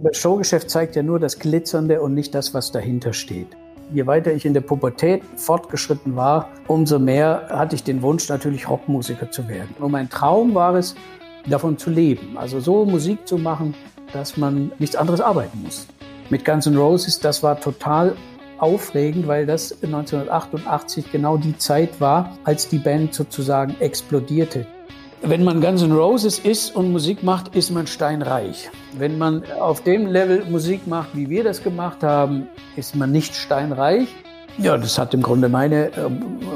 Das Showgeschäft zeigt ja nur das Glitzernde und nicht das, was dahinter steht. Je weiter ich in der Pubertät fortgeschritten war, umso mehr hatte ich den Wunsch, natürlich Rockmusiker zu werden. Und mein Traum war es, davon zu leben. Also so Musik zu machen, dass man nichts anderes arbeiten muss. Mit Guns N' Roses, das war total aufregend, weil das 1988 genau die Zeit war, als die Band sozusagen explodierte. Wenn man Guns N' Roses ist und Musik macht, ist man steinreich. Wenn man auf dem Level Musik macht, wie wir das gemacht haben, ist man nicht steinreich. Ja, das hat im Grunde meine,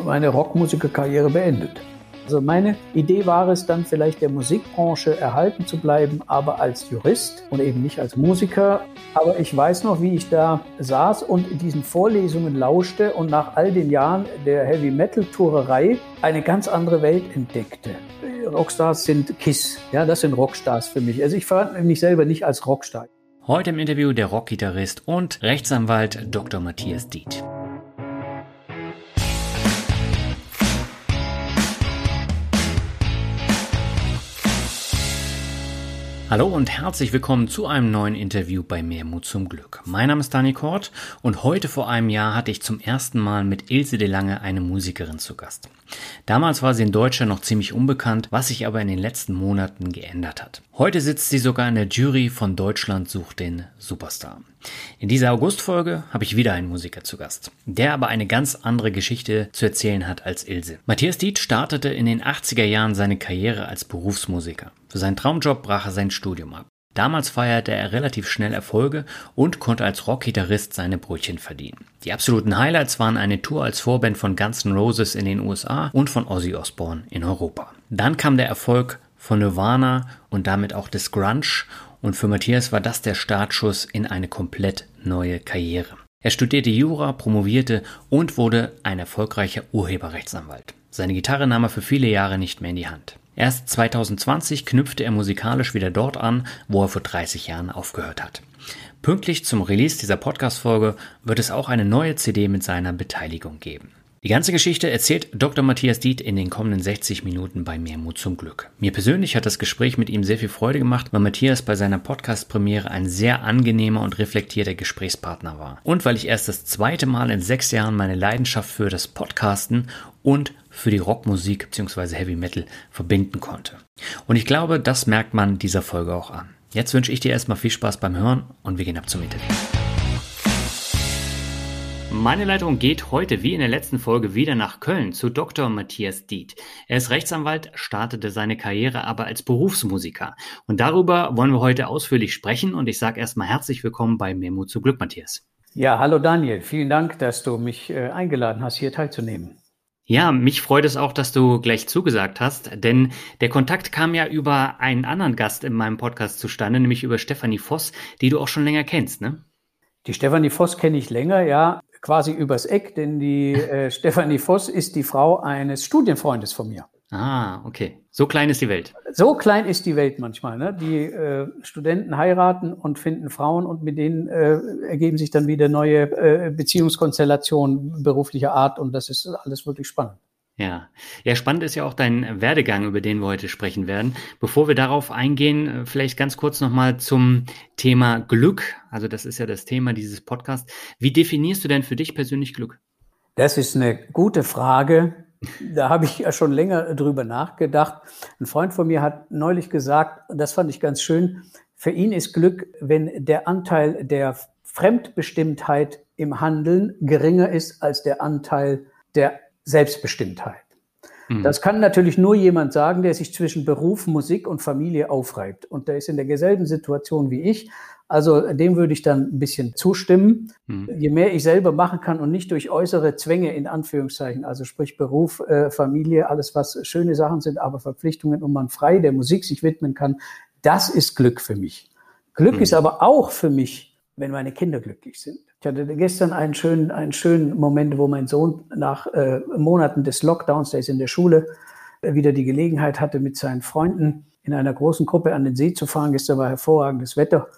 meine Rockmusikerkarriere beendet. Also meine Idee war es dann vielleicht der Musikbranche erhalten zu bleiben, aber als Jurist und eben nicht als Musiker. Aber ich weiß noch, wie ich da saß und diesen Vorlesungen lauschte und nach all den Jahren der Heavy Metal Tourerei eine ganz andere Welt entdeckte. Rockstars sind Kiss, ja, das sind Rockstars für mich. Also ich fand mich selber nicht als Rockstar. Heute im Interview der Rockgitarrist und Rechtsanwalt Dr. Matthias Diet. Hallo und herzlich willkommen zu einem neuen Interview bei Mehrmut zum Glück. Mein Name ist Dani Kort und heute vor einem Jahr hatte ich zum ersten Mal mit Ilse de Lange eine Musikerin zu Gast. Damals war sie in Deutschland noch ziemlich unbekannt, was sich aber in den letzten Monaten geändert hat. Heute sitzt sie sogar in der Jury von Deutschland sucht den Superstar. In dieser Augustfolge habe ich wieder einen Musiker zu Gast, der aber eine ganz andere Geschichte zu erzählen hat als Ilse. Matthias Diet startete in den 80er Jahren seine Karriere als Berufsmusiker. Für seinen Traumjob brach er sein Studium ab. Damals feierte er relativ schnell Erfolge und konnte als Rockgitarrist seine Brötchen verdienen. Die absoluten Highlights waren eine Tour als Vorband von Guns N' Roses in den USA und von Ozzy Osbourne in Europa. Dann kam der Erfolg von Nirvana und damit auch des Grunge und für Matthias war das der Startschuss in eine komplett neue Karriere. Er studierte Jura, promovierte und wurde ein erfolgreicher Urheberrechtsanwalt. Seine Gitarre nahm er für viele Jahre nicht mehr in die Hand. Erst 2020 knüpfte er musikalisch wieder dort an, wo er vor 30 Jahren aufgehört hat. Pünktlich zum Release dieser Podcast-Folge wird es auch eine neue CD mit seiner Beteiligung geben. Die ganze Geschichte erzählt Dr. Matthias Diet in den kommenden 60 Minuten bei Mehrmut zum Glück. Mir persönlich hat das Gespräch mit ihm sehr viel Freude gemacht, weil Matthias bei seiner Podcast-Premiere ein sehr angenehmer und reflektierter Gesprächspartner war. Und weil ich erst das zweite Mal in sechs Jahren meine Leidenschaft für das Podcasten und für die Rockmusik bzw. Heavy Metal verbinden konnte. Und ich glaube, das merkt man dieser Folge auch an. Jetzt wünsche ich dir erstmal viel Spaß beim Hören und wir gehen ab zum Interview. Meine Leitung geht heute wie in der letzten Folge wieder nach Köln zu Dr. Matthias Diet. Er ist Rechtsanwalt, startete seine Karriere aber als Berufsmusiker. Und darüber wollen wir heute ausführlich sprechen und ich sage erstmal herzlich willkommen bei Memo zu Glück, Matthias. Ja, hallo Daniel, vielen Dank, dass du mich äh, eingeladen hast, hier teilzunehmen. Ja, mich freut es auch, dass du gleich zugesagt hast, denn der Kontakt kam ja über einen anderen Gast in meinem Podcast zustande, nämlich über Stefanie Voss, die du auch schon länger kennst, ne? Die Stefanie Voss kenne ich länger, ja quasi übers Eck, denn die äh, Stefanie Voss ist die Frau eines Studienfreundes von mir. Ah, okay. So klein ist die Welt. So klein ist die Welt manchmal. Ne? Die äh, Studenten heiraten und finden Frauen und mit denen äh, ergeben sich dann wieder neue äh, Beziehungskonstellationen beruflicher Art und das ist alles wirklich spannend. Ja. ja, spannend ist ja auch dein Werdegang, über den wir heute sprechen werden. Bevor wir darauf eingehen, äh, vielleicht ganz kurz nochmal zum Thema Glück. Also das ist ja das Thema dieses Podcasts. Wie definierst du denn für dich persönlich Glück? Das ist eine gute Frage. Da habe ich ja schon länger drüber nachgedacht. Ein Freund von mir hat neulich gesagt, das fand ich ganz schön, für ihn ist Glück, wenn der Anteil der Fremdbestimmtheit im Handeln geringer ist als der Anteil der Selbstbestimmtheit. Mhm. Das kann natürlich nur jemand sagen, der sich zwischen Beruf, Musik und Familie aufreibt. Und der ist in derselben Situation wie ich. Also dem würde ich dann ein bisschen zustimmen. Mhm. Je mehr ich selber machen kann und nicht durch äußere Zwänge in Anführungszeichen, also sprich Beruf, äh, Familie, alles was schöne Sachen sind, aber Verpflichtungen und man frei der Musik sich widmen kann, Das ist Glück für mich. Glück mhm. ist aber auch für mich, wenn meine Kinder glücklich sind. Ich hatte gestern einen schönen, einen schönen Moment, wo mein Sohn nach äh, Monaten des Lockdowns, der ist in der Schule, äh, wieder die Gelegenheit hatte, mit seinen Freunden in einer großen Gruppe an den See zu fahren. Gestern war hervorragendes Wetter.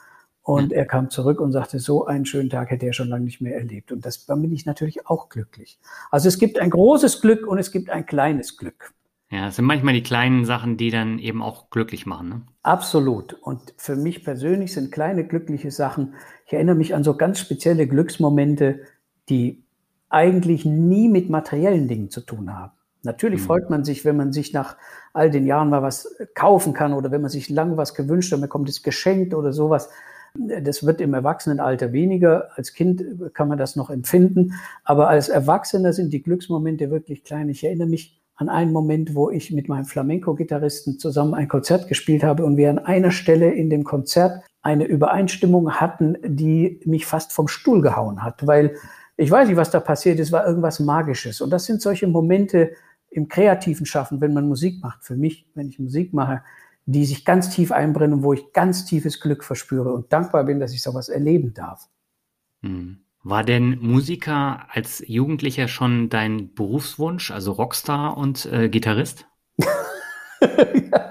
Und er kam zurück und sagte, so einen schönen Tag hätte er schon lange nicht mehr erlebt. Und das, dann bin ich natürlich auch glücklich. Also es gibt ein großes Glück und es gibt ein kleines Glück. Ja, es sind manchmal die kleinen Sachen, die dann eben auch glücklich machen. Ne? Absolut. Und für mich persönlich sind kleine glückliche Sachen. Ich erinnere mich an so ganz spezielle Glücksmomente, die eigentlich nie mit materiellen Dingen zu tun haben. Natürlich mhm. freut man sich, wenn man sich nach all den Jahren mal was kaufen kann oder wenn man sich lange was gewünscht hat, man kommt es geschenkt oder sowas. Das wird im Erwachsenenalter weniger. Als Kind kann man das noch empfinden. Aber als Erwachsener sind die Glücksmomente wirklich klein. Ich erinnere mich an einen Moment, wo ich mit meinem Flamenco-Gitarristen zusammen ein Konzert gespielt habe und wir an einer Stelle in dem Konzert eine Übereinstimmung hatten, die mich fast vom Stuhl gehauen hat, weil ich weiß nicht, was da passiert ist, war irgendwas Magisches. Und das sind solche Momente im kreativen Schaffen, wenn man Musik macht. Für mich, wenn ich Musik mache, die sich ganz tief einbrennen, wo ich ganz tiefes Glück verspüre und dankbar bin, dass ich sowas erleben darf. Hm. War denn Musiker als Jugendlicher schon dein Berufswunsch, also Rockstar und äh, Gitarrist? ja,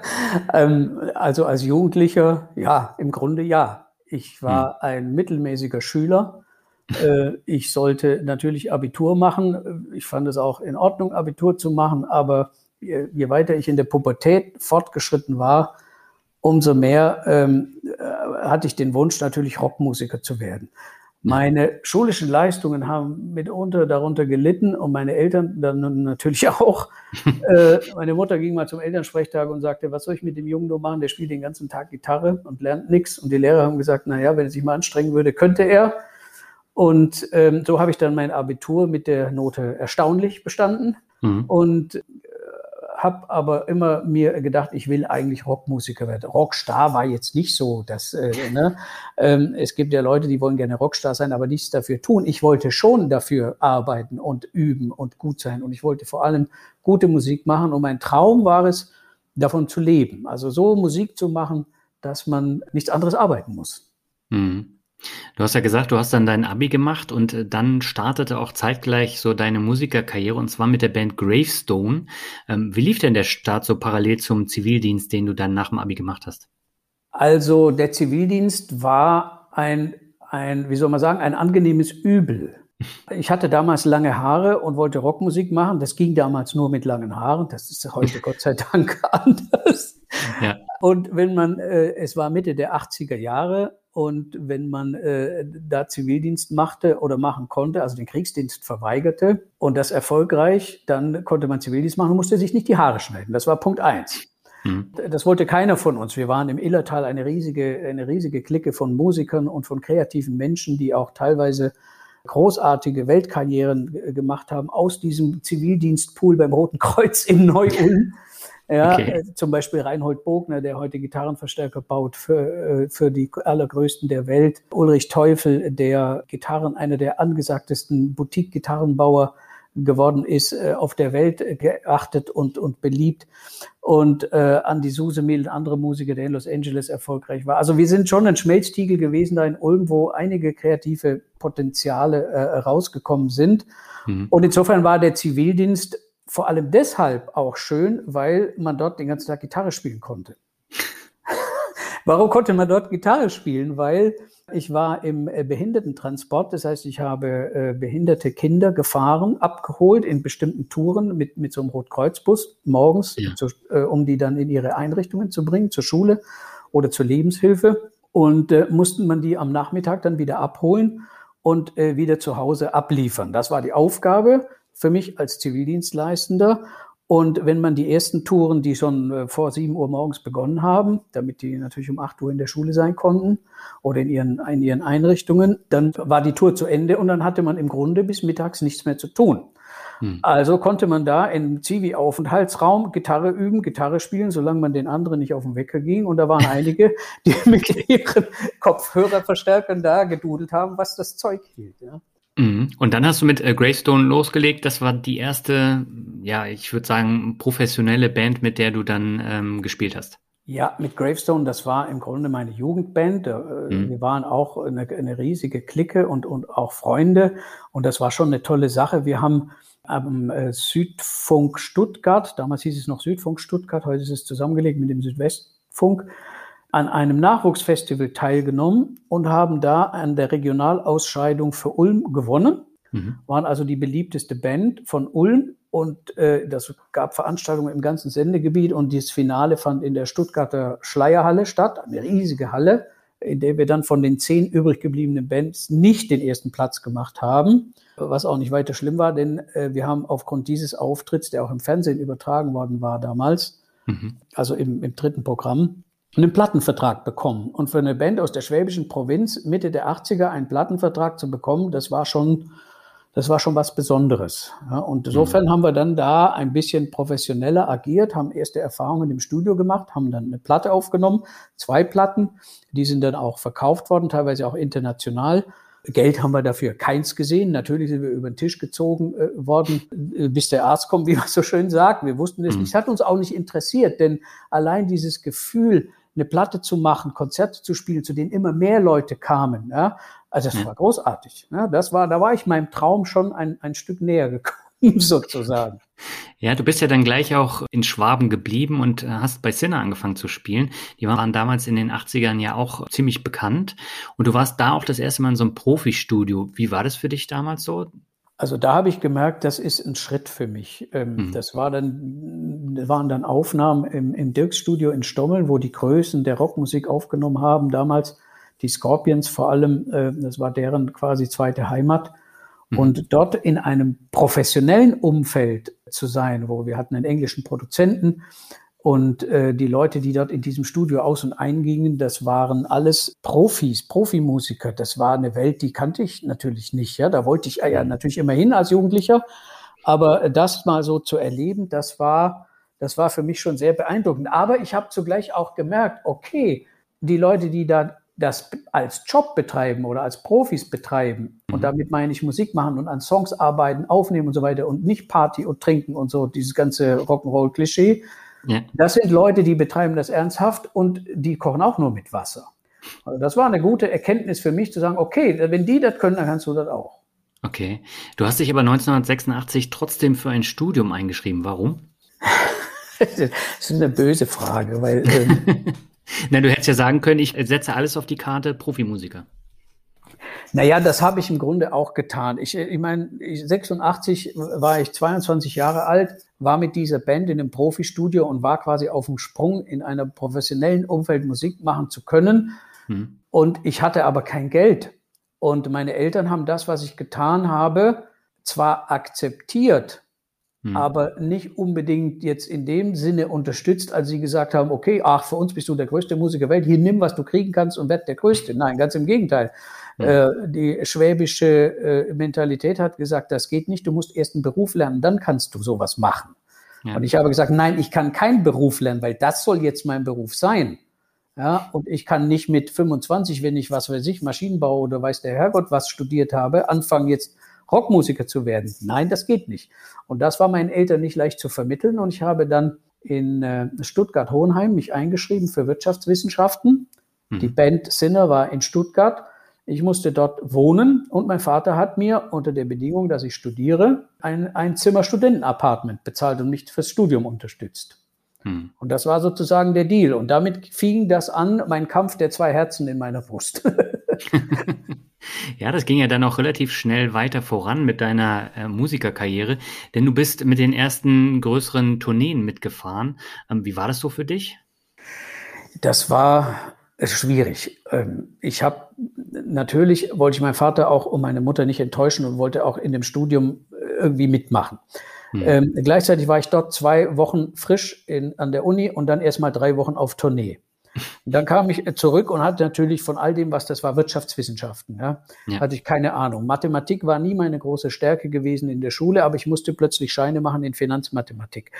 ähm, also als Jugendlicher, ja, im Grunde ja. Ich war hm. ein mittelmäßiger Schüler. Äh, ich sollte natürlich Abitur machen. Ich fand es auch in Ordnung, Abitur zu machen, aber je, je weiter ich in der Pubertät fortgeschritten war, umso mehr ähm, äh, hatte ich den Wunsch, natürlich Rockmusiker zu werden. Meine schulischen Leistungen haben mitunter darunter gelitten und meine Eltern dann natürlich auch. äh, meine Mutter ging mal zum Elternsprechtag und sagte, was soll ich mit dem Jungen nur machen? Der spielt den ganzen Tag Gitarre und lernt nichts. Und die Lehrer haben gesagt, na ja, wenn er sich mal anstrengen würde, könnte er. Und ähm, so habe ich dann mein Abitur mit der Note erstaunlich bestanden. Mhm. Und habe aber immer mir gedacht, ich will eigentlich Rockmusiker werden. Rockstar war jetzt nicht so, dass äh, ne? ähm, es gibt ja Leute, die wollen gerne Rockstar sein, aber nichts dafür tun. Ich wollte schon dafür arbeiten und üben und gut sein und ich wollte vor allem gute Musik machen und mein Traum war es, davon zu leben. Also so Musik zu machen, dass man nichts anderes arbeiten muss. Mhm. Du hast ja gesagt, du hast dann dein Abi gemacht und äh, dann startete auch zeitgleich so deine Musikerkarriere und zwar mit der Band Gravestone. Ähm, wie lief denn der Start so parallel zum Zivildienst, den du dann nach dem Abi gemacht hast? Also der Zivildienst war ein, ein, wie soll man sagen, ein angenehmes Übel. Ich hatte damals lange Haare und wollte Rockmusik machen. Das ging damals nur mit langen Haaren. Das ist heute Gott sei Dank anders. Ja. Und wenn man, äh, es war Mitte der 80er Jahre und wenn man äh, da Zivildienst machte oder machen konnte, also den Kriegsdienst verweigerte und das erfolgreich, dann konnte man Zivildienst machen und musste sich nicht die Haare schneiden. Das war Punkt eins. Mhm. Das wollte keiner von uns. Wir waren im Illertal eine riesige, eine riesige Clique von Musikern und von kreativen Menschen, die auch teilweise großartige Weltkarrieren gemacht haben aus diesem Zivildienstpool beim Roten Kreuz in Neu-Ulm. Ja, okay. Äh, zum Beispiel Reinhold Bogner, der heute Gitarrenverstärker baut für, äh, für die allergrößten der Welt. Ulrich Teufel, der Gitarren, einer der angesagtesten Boutique-Gitarrenbauer geworden ist, äh, auf der Welt geachtet und, und beliebt. Und äh, Andy Susemil, ein anderer Musiker, der in Los Angeles erfolgreich war. Also wir sind schon ein Schmelztiegel gewesen da in Ulm, wo einige kreative Potenziale äh, rausgekommen sind. Mhm. Und insofern war der Zivildienst vor allem deshalb auch schön, weil man dort den ganzen Tag Gitarre spielen konnte. Warum konnte man dort Gitarre spielen? Weil ich war im äh, Behindertentransport, das heißt, ich habe äh, behinderte Kinder gefahren, abgeholt in bestimmten Touren mit, mit so einem Rotkreuzbus morgens, ja. zu, äh, um die dann in ihre Einrichtungen zu bringen, zur Schule oder zur Lebenshilfe. Und äh, mussten man die am Nachmittag dann wieder abholen und äh, wieder zu Hause abliefern. Das war die Aufgabe für mich als Zivildienstleistender. Und wenn man die ersten Touren, die schon äh, vor sieben Uhr morgens begonnen haben, damit die natürlich um acht Uhr in der Schule sein konnten oder in ihren, in ihren Einrichtungen, dann war die Tour zu Ende und dann hatte man im Grunde bis mittags nichts mehr zu tun. Hm. Also konnte man da im Zivi-Aufenthaltsraum Gitarre üben, Gitarre spielen, solange man den anderen nicht auf den Wecker ging. Und da waren einige, die mit ihren Kopfhörerverstärkern da gedudelt haben, was das Zeug hielt. Ja. Mhm. Und dann hast du mit äh, Greystone losgelegt. Das war die erste, ja, ich würde sagen, professionelle Band, mit der du dann ähm, gespielt hast. Ja, mit Gravestone, das war im Grunde meine Jugendband. Äh, mhm. Wir waren auch eine, eine, riesige Clique und, und auch Freunde. Und das war schon eine tolle Sache. Wir haben am äh, Südfunk Stuttgart, damals hieß es noch Südfunk Stuttgart, heute ist es zusammengelegt mit dem Südwestfunk, an einem Nachwuchsfestival teilgenommen und haben da an der Regionalausscheidung für Ulm gewonnen. Mhm. Waren also die beliebteste Band von Ulm und äh, das gab Veranstaltungen im ganzen Sendegebiet und dieses Finale fand in der Stuttgarter Schleierhalle statt, eine riesige Halle, in der wir dann von den zehn übrig gebliebenen Bands nicht den ersten Platz gemacht haben, was auch nicht weiter schlimm war, denn äh, wir haben aufgrund dieses Auftritts, der auch im Fernsehen übertragen worden war damals, mhm. also im, im dritten Programm, einen Plattenvertrag bekommen. Und für eine Band aus der schwäbischen Provinz Mitte der 80er einen Plattenvertrag zu bekommen, das war schon das war schon was Besonderes. Ja, und insofern mhm. haben wir dann da ein bisschen professioneller agiert, haben erste Erfahrungen im Studio gemacht, haben dann eine Platte aufgenommen, zwei Platten, die sind dann auch verkauft worden, teilweise auch international. Geld haben wir dafür keins gesehen. Natürlich sind wir über den Tisch gezogen äh, worden, äh, bis der Arzt kommt, wie man so schön sagt. Wir wussten es mhm. nicht. Es hat uns auch nicht interessiert, denn allein dieses Gefühl, eine Platte zu machen, Konzerte zu spielen, zu denen immer mehr Leute kamen. Ja? Also das ja. war großartig. Ja? Das war, da war ich meinem Traum schon ein, ein Stück näher gekommen, sozusagen. Ja, du bist ja dann gleich auch in Schwaben geblieben und äh, hast bei Sinner angefangen zu spielen. Die waren damals in den 80ern ja auch ziemlich bekannt. Und du warst da auch das erste Mal in so einem Profi-Studio. Wie war das für dich damals so? Also da habe ich gemerkt, das ist ein Schritt für mich. Ähm, mhm. Das war dann, waren dann Aufnahmen im, im Dirks-Studio in Stommel, wo die Größen der Rockmusik aufgenommen haben. Damals die Scorpions vor allem, äh, das war deren quasi zweite Heimat. Mhm. Und dort in einem professionellen Umfeld zu sein, wo wir hatten einen englischen Produzenten, und äh, die Leute, die dort in diesem Studio aus und eingingen, das waren alles Profis, Profimusiker. Das war eine Welt, die kannte ich natürlich nicht. Ja, da wollte ich ja mhm. natürlich immer hin als Jugendlicher. Aber das mal so zu erleben, das war, das war für mich schon sehr beeindruckend. Aber ich habe zugleich auch gemerkt, okay, die Leute, die da das als Job betreiben oder als Profis betreiben, mhm. und damit meine ich Musik machen und an Songs arbeiten, aufnehmen und so weiter und nicht Party und trinken und so, dieses ganze Rock'n'Roll-Klischee, ja. Das sind Leute, die betreiben das ernsthaft und die kochen auch nur mit Wasser. Also das war eine gute Erkenntnis für mich zu sagen, okay, wenn die das können, dann kannst du das auch. Okay. Du hast dich aber 1986 trotzdem für ein Studium eingeschrieben. Warum? das ist eine böse Frage, weil. Ähm, Na, du hättest ja sagen können, ich setze alles auf die Karte Profimusiker. Naja, das habe ich im Grunde auch getan. Ich, ich meine, 86 war ich 22 Jahre alt, war mit dieser Band in einem Profistudio und war quasi auf dem Sprung, in einem professionellen Umfeld Musik machen zu können. Hm. Und ich hatte aber kein Geld. Und meine Eltern haben das, was ich getan habe, zwar akzeptiert, hm. aber nicht unbedingt jetzt in dem Sinne unterstützt, als sie gesagt haben, okay, ach, für uns bist du der größte Musiker der Welt, hier nimm, was du kriegen kannst und werd der Größte. Nein, ganz im Gegenteil. Äh, die schwäbische äh, Mentalität hat gesagt, das geht nicht, du musst erst einen Beruf lernen, dann kannst du sowas machen. Ja. Und ich habe gesagt, nein, ich kann keinen Beruf lernen, weil das soll jetzt mein Beruf sein. Ja, und ich kann nicht mit 25, wenn ich was weiß ich, Maschinenbau oder weiß der Herrgott was studiert habe, anfangen jetzt Rockmusiker zu werden. Nein, das geht nicht. Und das war meinen Eltern nicht leicht zu vermitteln. Und ich habe dann in äh, Stuttgart-Hohenheim mich eingeschrieben für Wirtschaftswissenschaften. Mhm. Die Band Sinner war in Stuttgart ich musste dort wohnen und mein Vater hat mir unter der Bedingung, dass ich studiere, ein, ein Zimmer-Studenten-Apartment bezahlt und mich fürs Studium unterstützt. Hm. Und das war sozusagen der Deal. Und damit fing das an, mein Kampf der zwei Herzen in meiner Brust. ja, das ging ja dann auch relativ schnell weiter voran mit deiner äh, Musikerkarriere, denn du bist mit den ersten größeren Tourneen mitgefahren. Ähm, wie war das so für dich? Das war es ist schwierig. Ähm, ich habe natürlich wollte ich meinen Vater auch und meine Mutter nicht enttäuschen und wollte auch in dem Studium äh, irgendwie mitmachen. Hm. Ähm, gleichzeitig war ich dort zwei Wochen frisch in, an der Uni und dann erstmal drei Wochen auf Tournee. Und dann kam ich zurück und hatte natürlich von all dem, was das war, Wirtschaftswissenschaften. Ja, ja. Hatte ich keine Ahnung. Mathematik war nie meine große Stärke gewesen in der Schule, aber ich musste plötzlich Scheine machen in Finanzmathematik.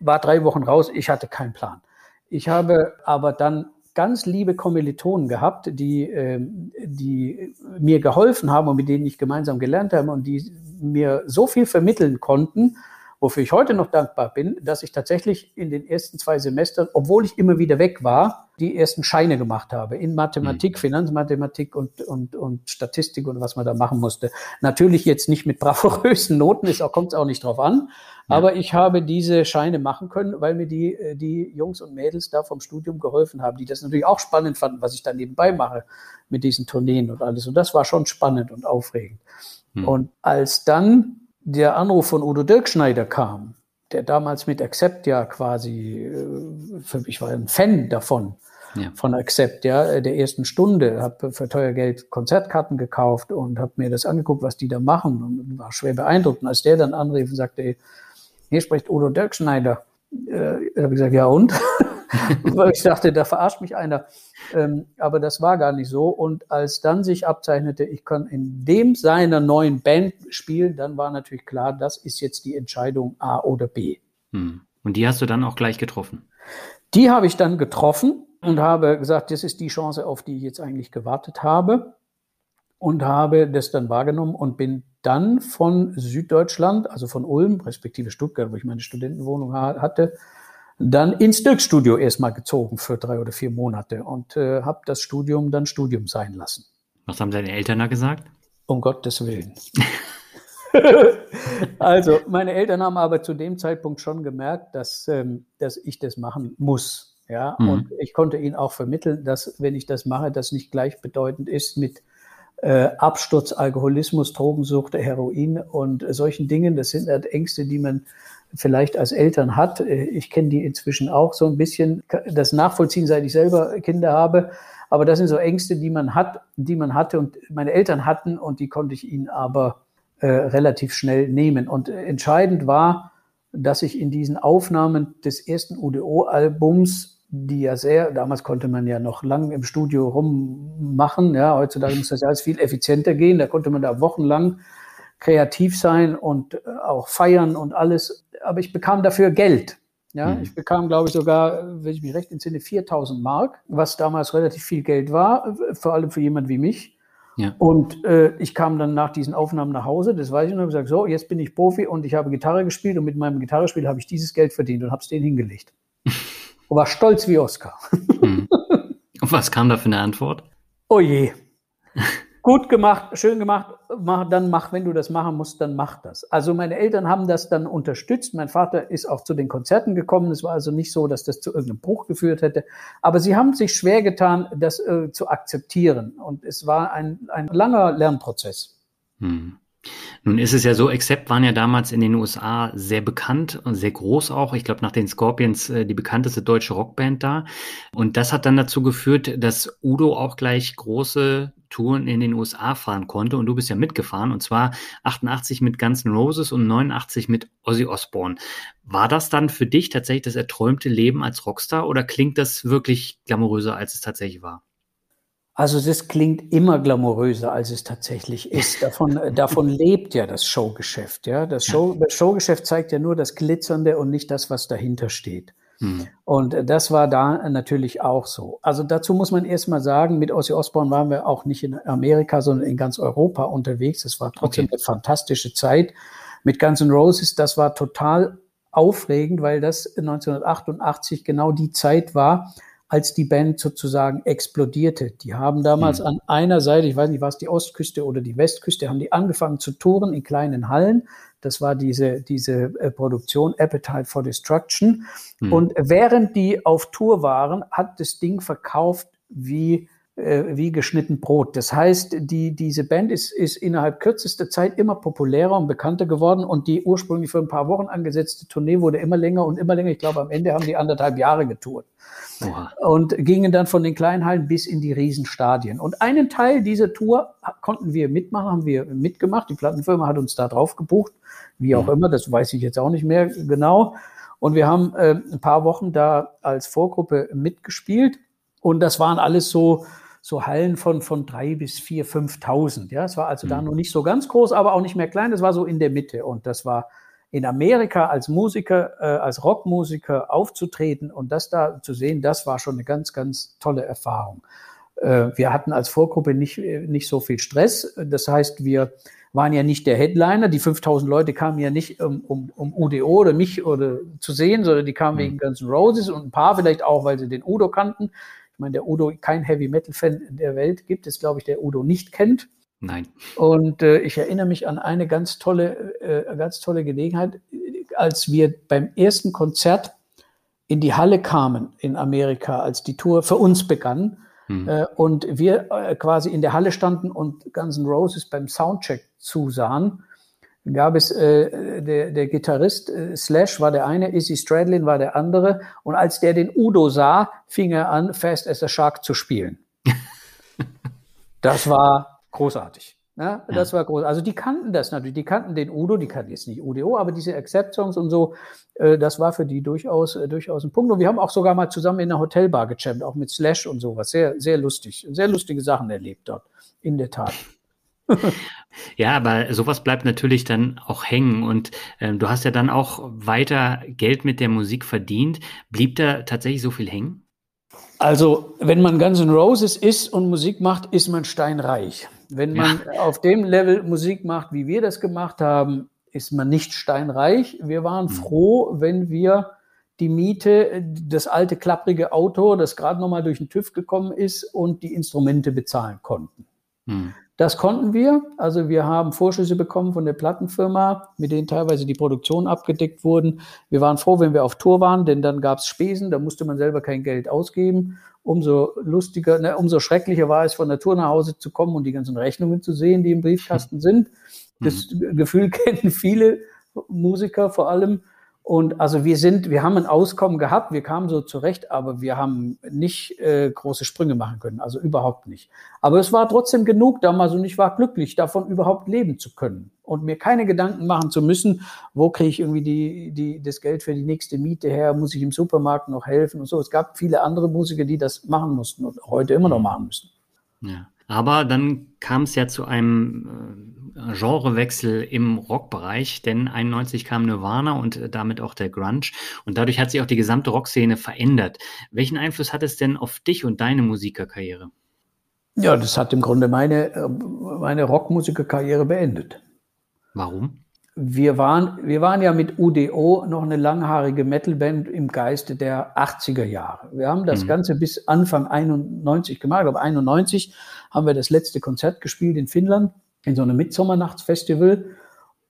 War drei Wochen raus, ich hatte keinen Plan. Ich habe aber dann ganz liebe Kommilitonen gehabt, die, äh, die mir geholfen haben und mit denen ich gemeinsam gelernt habe und die mir so viel vermitteln konnten wofür ich heute noch dankbar bin, dass ich tatsächlich in den ersten zwei Semestern, obwohl ich immer wieder weg war, die ersten Scheine gemacht habe in Mathematik, mhm. Finanzmathematik und, und, und Statistik und was man da machen musste. Natürlich jetzt nicht mit bravourösen Noten, ist auch, kommt es auch nicht drauf an. Ja. Aber ich habe diese Scheine machen können, weil mir die, äh, die Jungs und Mädels da vom Studium geholfen haben, die das natürlich auch spannend fanden, was ich da nebenbei mache mit diesen Tourneen und alles. Und das war schon spannend und aufregend. Mhm. Und als dann der Anruf von Udo Dirkschneider kam, der damals mit Accept ja quasi, äh, für mich war ein Fan davon, ja. von Accept, ja, der ersten Stunde, habe für teuer Geld Konzertkarten gekauft und habe mir das angeguckt, was die da machen und war schwer beeindruckt. Und als der dann anrief und sagte, hier spricht Udo Dirkschneider, äh, habe ich gesagt, ja und? Weil ich dachte, da verarscht mich einer. Ähm, aber das war gar nicht so. Und als dann sich abzeichnete, ich kann in dem seiner neuen Band spielen, dann war natürlich klar, das ist jetzt die Entscheidung A oder B. Hm. Und die hast du dann auch gleich getroffen? Die habe ich dann getroffen und habe gesagt, das ist die Chance, auf die ich jetzt eigentlich gewartet habe und habe das dann wahrgenommen und bin dann von Süddeutschland, also von Ulm, respektive Stuttgart, wo ich meine Studentenwohnung hatte, dann ins Dirk-Studio erstmal gezogen für drei oder vier Monate und äh, habe das Studium dann Studium sein lassen. Was haben deine Eltern da gesagt? Um Gottes Willen. also, meine Eltern haben aber zu dem Zeitpunkt schon gemerkt, dass, ähm, dass ich das machen muss. Ja, mhm. und ich konnte ihnen auch vermitteln, dass, wenn ich das mache, das nicht gleichbedeutend ist mit äh, Absturz, Alkoholismus, Drogensucht, Heroin und solchen Dingen. Das sind halt Ängste, die man vielleicht als Eltern hat. Äh, ich kenne die inzwischen auch so ein bisschen, das nachvollziehen, seit ich selber Kinder habe. Aber das sind so Ängste, die man hat, die man hatte und meine Eltern hatten und die konnte ich ihnen aber äh, relativ schnell nehmen. Und entscheidend war, dass ich in diesen Aufnahmen des ersten UDO-Albums die ja sehr, damals konnte man ja noch lang im Studio rummachen, ja, heutzutage muss das ja alles viel effizienter gehen, da konnte man da wochenlang kreativ sein und äh, auch feiern und alles, aber ich bekam dafür Geld. Ja, mhm. ich bekam, glaube ich, sogar, wenn ich mich recht entsinne, 4000 Mark, was damals relativ viel Geld war, vor allem für jemand wie mich. Ja. Und äh, ich kam dann nach diesen Aufnahmen nach Hause, das weiß ich, und habe gesagt, so, jetzt bin ich Profi und ich habe Gitarre gespielt und mit meinem Gitarrespiel habe ich dieses Geld verdient und habe es denen hingelegt und war stolz wie Oscar. Hm. Und was kam da für eine Antwort? Oh je. Gut gemacht, schön gemacht, mach, dann mach, wenn du das machen musst, dann mach das. Also meine Eltern haben das dann unterstützt. Mein Vater ist auch zu den Konzerten gekommen. Es war also nicht so, dass das zu irgendeinem Bruch geführt hätte. Aber sie haben sich schwer getan, das äh, zu akzeptieren. Und es war ein, ein langer Lernprozess. Hm. Nun ist es ja so, Accept waren ja damals in den USA sehr bekannt und sehr groß auch. Ich glaube, nach den Scorpions äh, die bekannteste deutsche Rockband da. Und das hat dann dazu geführt, dass Udo auch gleich große Touren in den USA fahren konnte. Und du bist ja mitgefahren. Und zwar 88 mit Guns N' Roses und 89 mit Ozzy Osbourne. War das dann für dich tatsächlich das erträumte Leben als Rockstar oder klingt das wirklich glamouröser, als es tatsächlich war? Also das klingt immer glamouröser, als es tatsächlich ist. Davon, davon lebt ja das Showgeschäft. Ja? Das, Show, das Showgeschäft zeigt ja nur das Glitzernde und nicht das, was dahinter steht. Hm. Und äh, das war da natürlich auch so. Also dazu muss man erstmal sagen, mit Ozzy Osbourne waren wir auch nicht in Amerika, sondern in ganz Europa unterwegs. Es war trotzdem okay. eine fantastische Zeit. Mit Guns N' Roses, das war total aufregend, weil das 1988 genau die Zeit war, als die Band sozusagen explodierte. Die haben damals mhm. an einer Seite, ich weiß nicht, war es die Ostküste oder die Westküste, haben die angefangen zu touren in kleinen Hallen. Das war diese, diese äh, Produktion Appetite for Destruction. Mhm. Und während die auf Tour waren, hat das Ding verkauft wie äh, wie geschnitten Brot. Das heißt, die, diese Band ist, ist innerhalb kürzester Zeit immer populärer und bekannter geworden und die ursprünglich für ein paar Wochen angesetzte Tournee wurde immer länger und immer länger. Ich glaube, am Ende haben die anderthalb Jahre getourt. Oha. Und gingen dann von den kleinen Hallen bis in die Riesenstadien. Und einen Teil dieser Tour konnten wir mitmachen, haben wir mitgemacht. Die Plattenfirma hat uns da drauf gebucht, wie auch ja. immer, das weiß ich jetzt auch nicht mehr genau. Und wir haben äh, ein paar Wochen da als Vorgruppe mitgespielt. Und das waren alles so so Hallen von, von drei bis vier, 5.000. Ja, es war also mhm. da noch nicht so ganz groß, aber auch nicht mehr klein. Das war so in der Mitte. Und das war in Amerika als Musiker, äh, als Rockmusiker aufzutreten und das da zu sehen, das war schon eine ganz, ganz tolle Erfahrung. äh, wir hatten als Vorgruppe nicht, nicht so viel Stress. Das heißt, wir waren ja nicht der Headliner. Die 5000 Leute kamen ja nicht, um, um, um UDO oder mich oder zu sehen, sondern die kamen mhm. wegen Guns N' Roses und ein paar vielleicht auch, weil sie den Udo kannten. Ich meine, der Udo, kein Heavy Metal Fan der Welt gibt es, glaube ich, der Udo nicht kennt. Nein. Und äh, ich erinnere mich an eine ganz tolle, äh, ganz tolle Gelegenheit, als wir beim ersten Konzert in die Halle kamen in Amerika, als die Tour für uns begann. Mhm. Äh, und wir äh, quasi in der Halle standen und Guns N' Roses beim Soundcheck zusahen, gab es äh, der, der Gitarrist äh, Slash war der eine, Izzy Stradlin war der andere. Und als der den Udo sah, fing er an, Fast as a Shark zu spielen. das war großartig. Ja, das war groß. Also die kannten das natürlich. Die kannten den Udo, die kannten jetzt nicht UDO, aber diese Accept-Songs und so, äh, das war für die durchaus, äh, durchaus ein Punkt. Und wir haben auch sogar mal zusammen in einer Hotelbar gechampt, auch mit Slash und sowas. Sehr, sehr lustig. Sehr lustige Sachen erlebt dort. In der Tat. Ja, aber sowas bleibt natürlich dann auch hängen. Und ähm, du hast ja dann auch weiter Geld mit der Musik verdient. Blieb da tatsächlich so viel hängen? Also, wenn man Guns N' Roses ist und Musik macht, ist man steinreich. Wenn man ja. auf dem Level Musik macht, wie wir das gemacht haben, ist man nicht steinreich. Wir waren mhm. froh, wenn wir die Miete, das alte klapprige Auto, das gerade nochmal durch den TÜV gekommen ist und die Instrumente bezahlen konnten. Mhm. Das konnten wir. Also wir haben Vorschüsse bekommen von der Plattenfirma, mit denen teilweise die Produktion abgedeckt wurden. Wir waren froh, wenn wir auf Tour waren, denn dann gab es Spesen, da musste man selber kein Geld ausgeben. Umso lustiger, ne, umso schrecklicher war es, von der Tour nach Hause zu kommen und die ganzen Rechnungen zu sehen, die im Briefkasten sind. Das mhm. Gefühl kennen viele Musiker vor allem. Und also wir sind, wir haben ein Auskommen gehabt, wir kamen so zurecht, aber wir haben nicht äh, große Sprünge machen können, also überhaupt nicht. Aber es war trotzdem genug damals und ich war glücklich, davon überhaupt leben zu können und mir keine Gedanken machen zu müssen, wo kriege ich irgendwie die, die, das Geld für die nächste Miete her, muss ich im Supermarkt noch helfen und so. Es gab viele andere Musiker, die das machen mussten und heute immer noch mhm. machen müssen. Ja. Aber dann kam es ja zu einem äh, Genrewechsel im Rockbereich, denn 91 kam Nirvana und äh, damit auch der Grunge und dadurch hat sich auch die gesamte Rockszene verändert. Welchen Einfluss hat es denn auf dich und deine Musikerkarriere? Ja, das hat im Grunde meine, äh, meine Rockmusikerkarriere beendet. Warum? Wir waren, wir waren ja mit UDO noch eine langhaarige Metalband im Geiste der 80er Jahre. Wir haben das mhm. Ganze bis Anfang 91 gemacht. Ich glaube, 91 haben wir das letzte Konzert gespielt in Finnland, in so einem Mitsommernachtsfestival.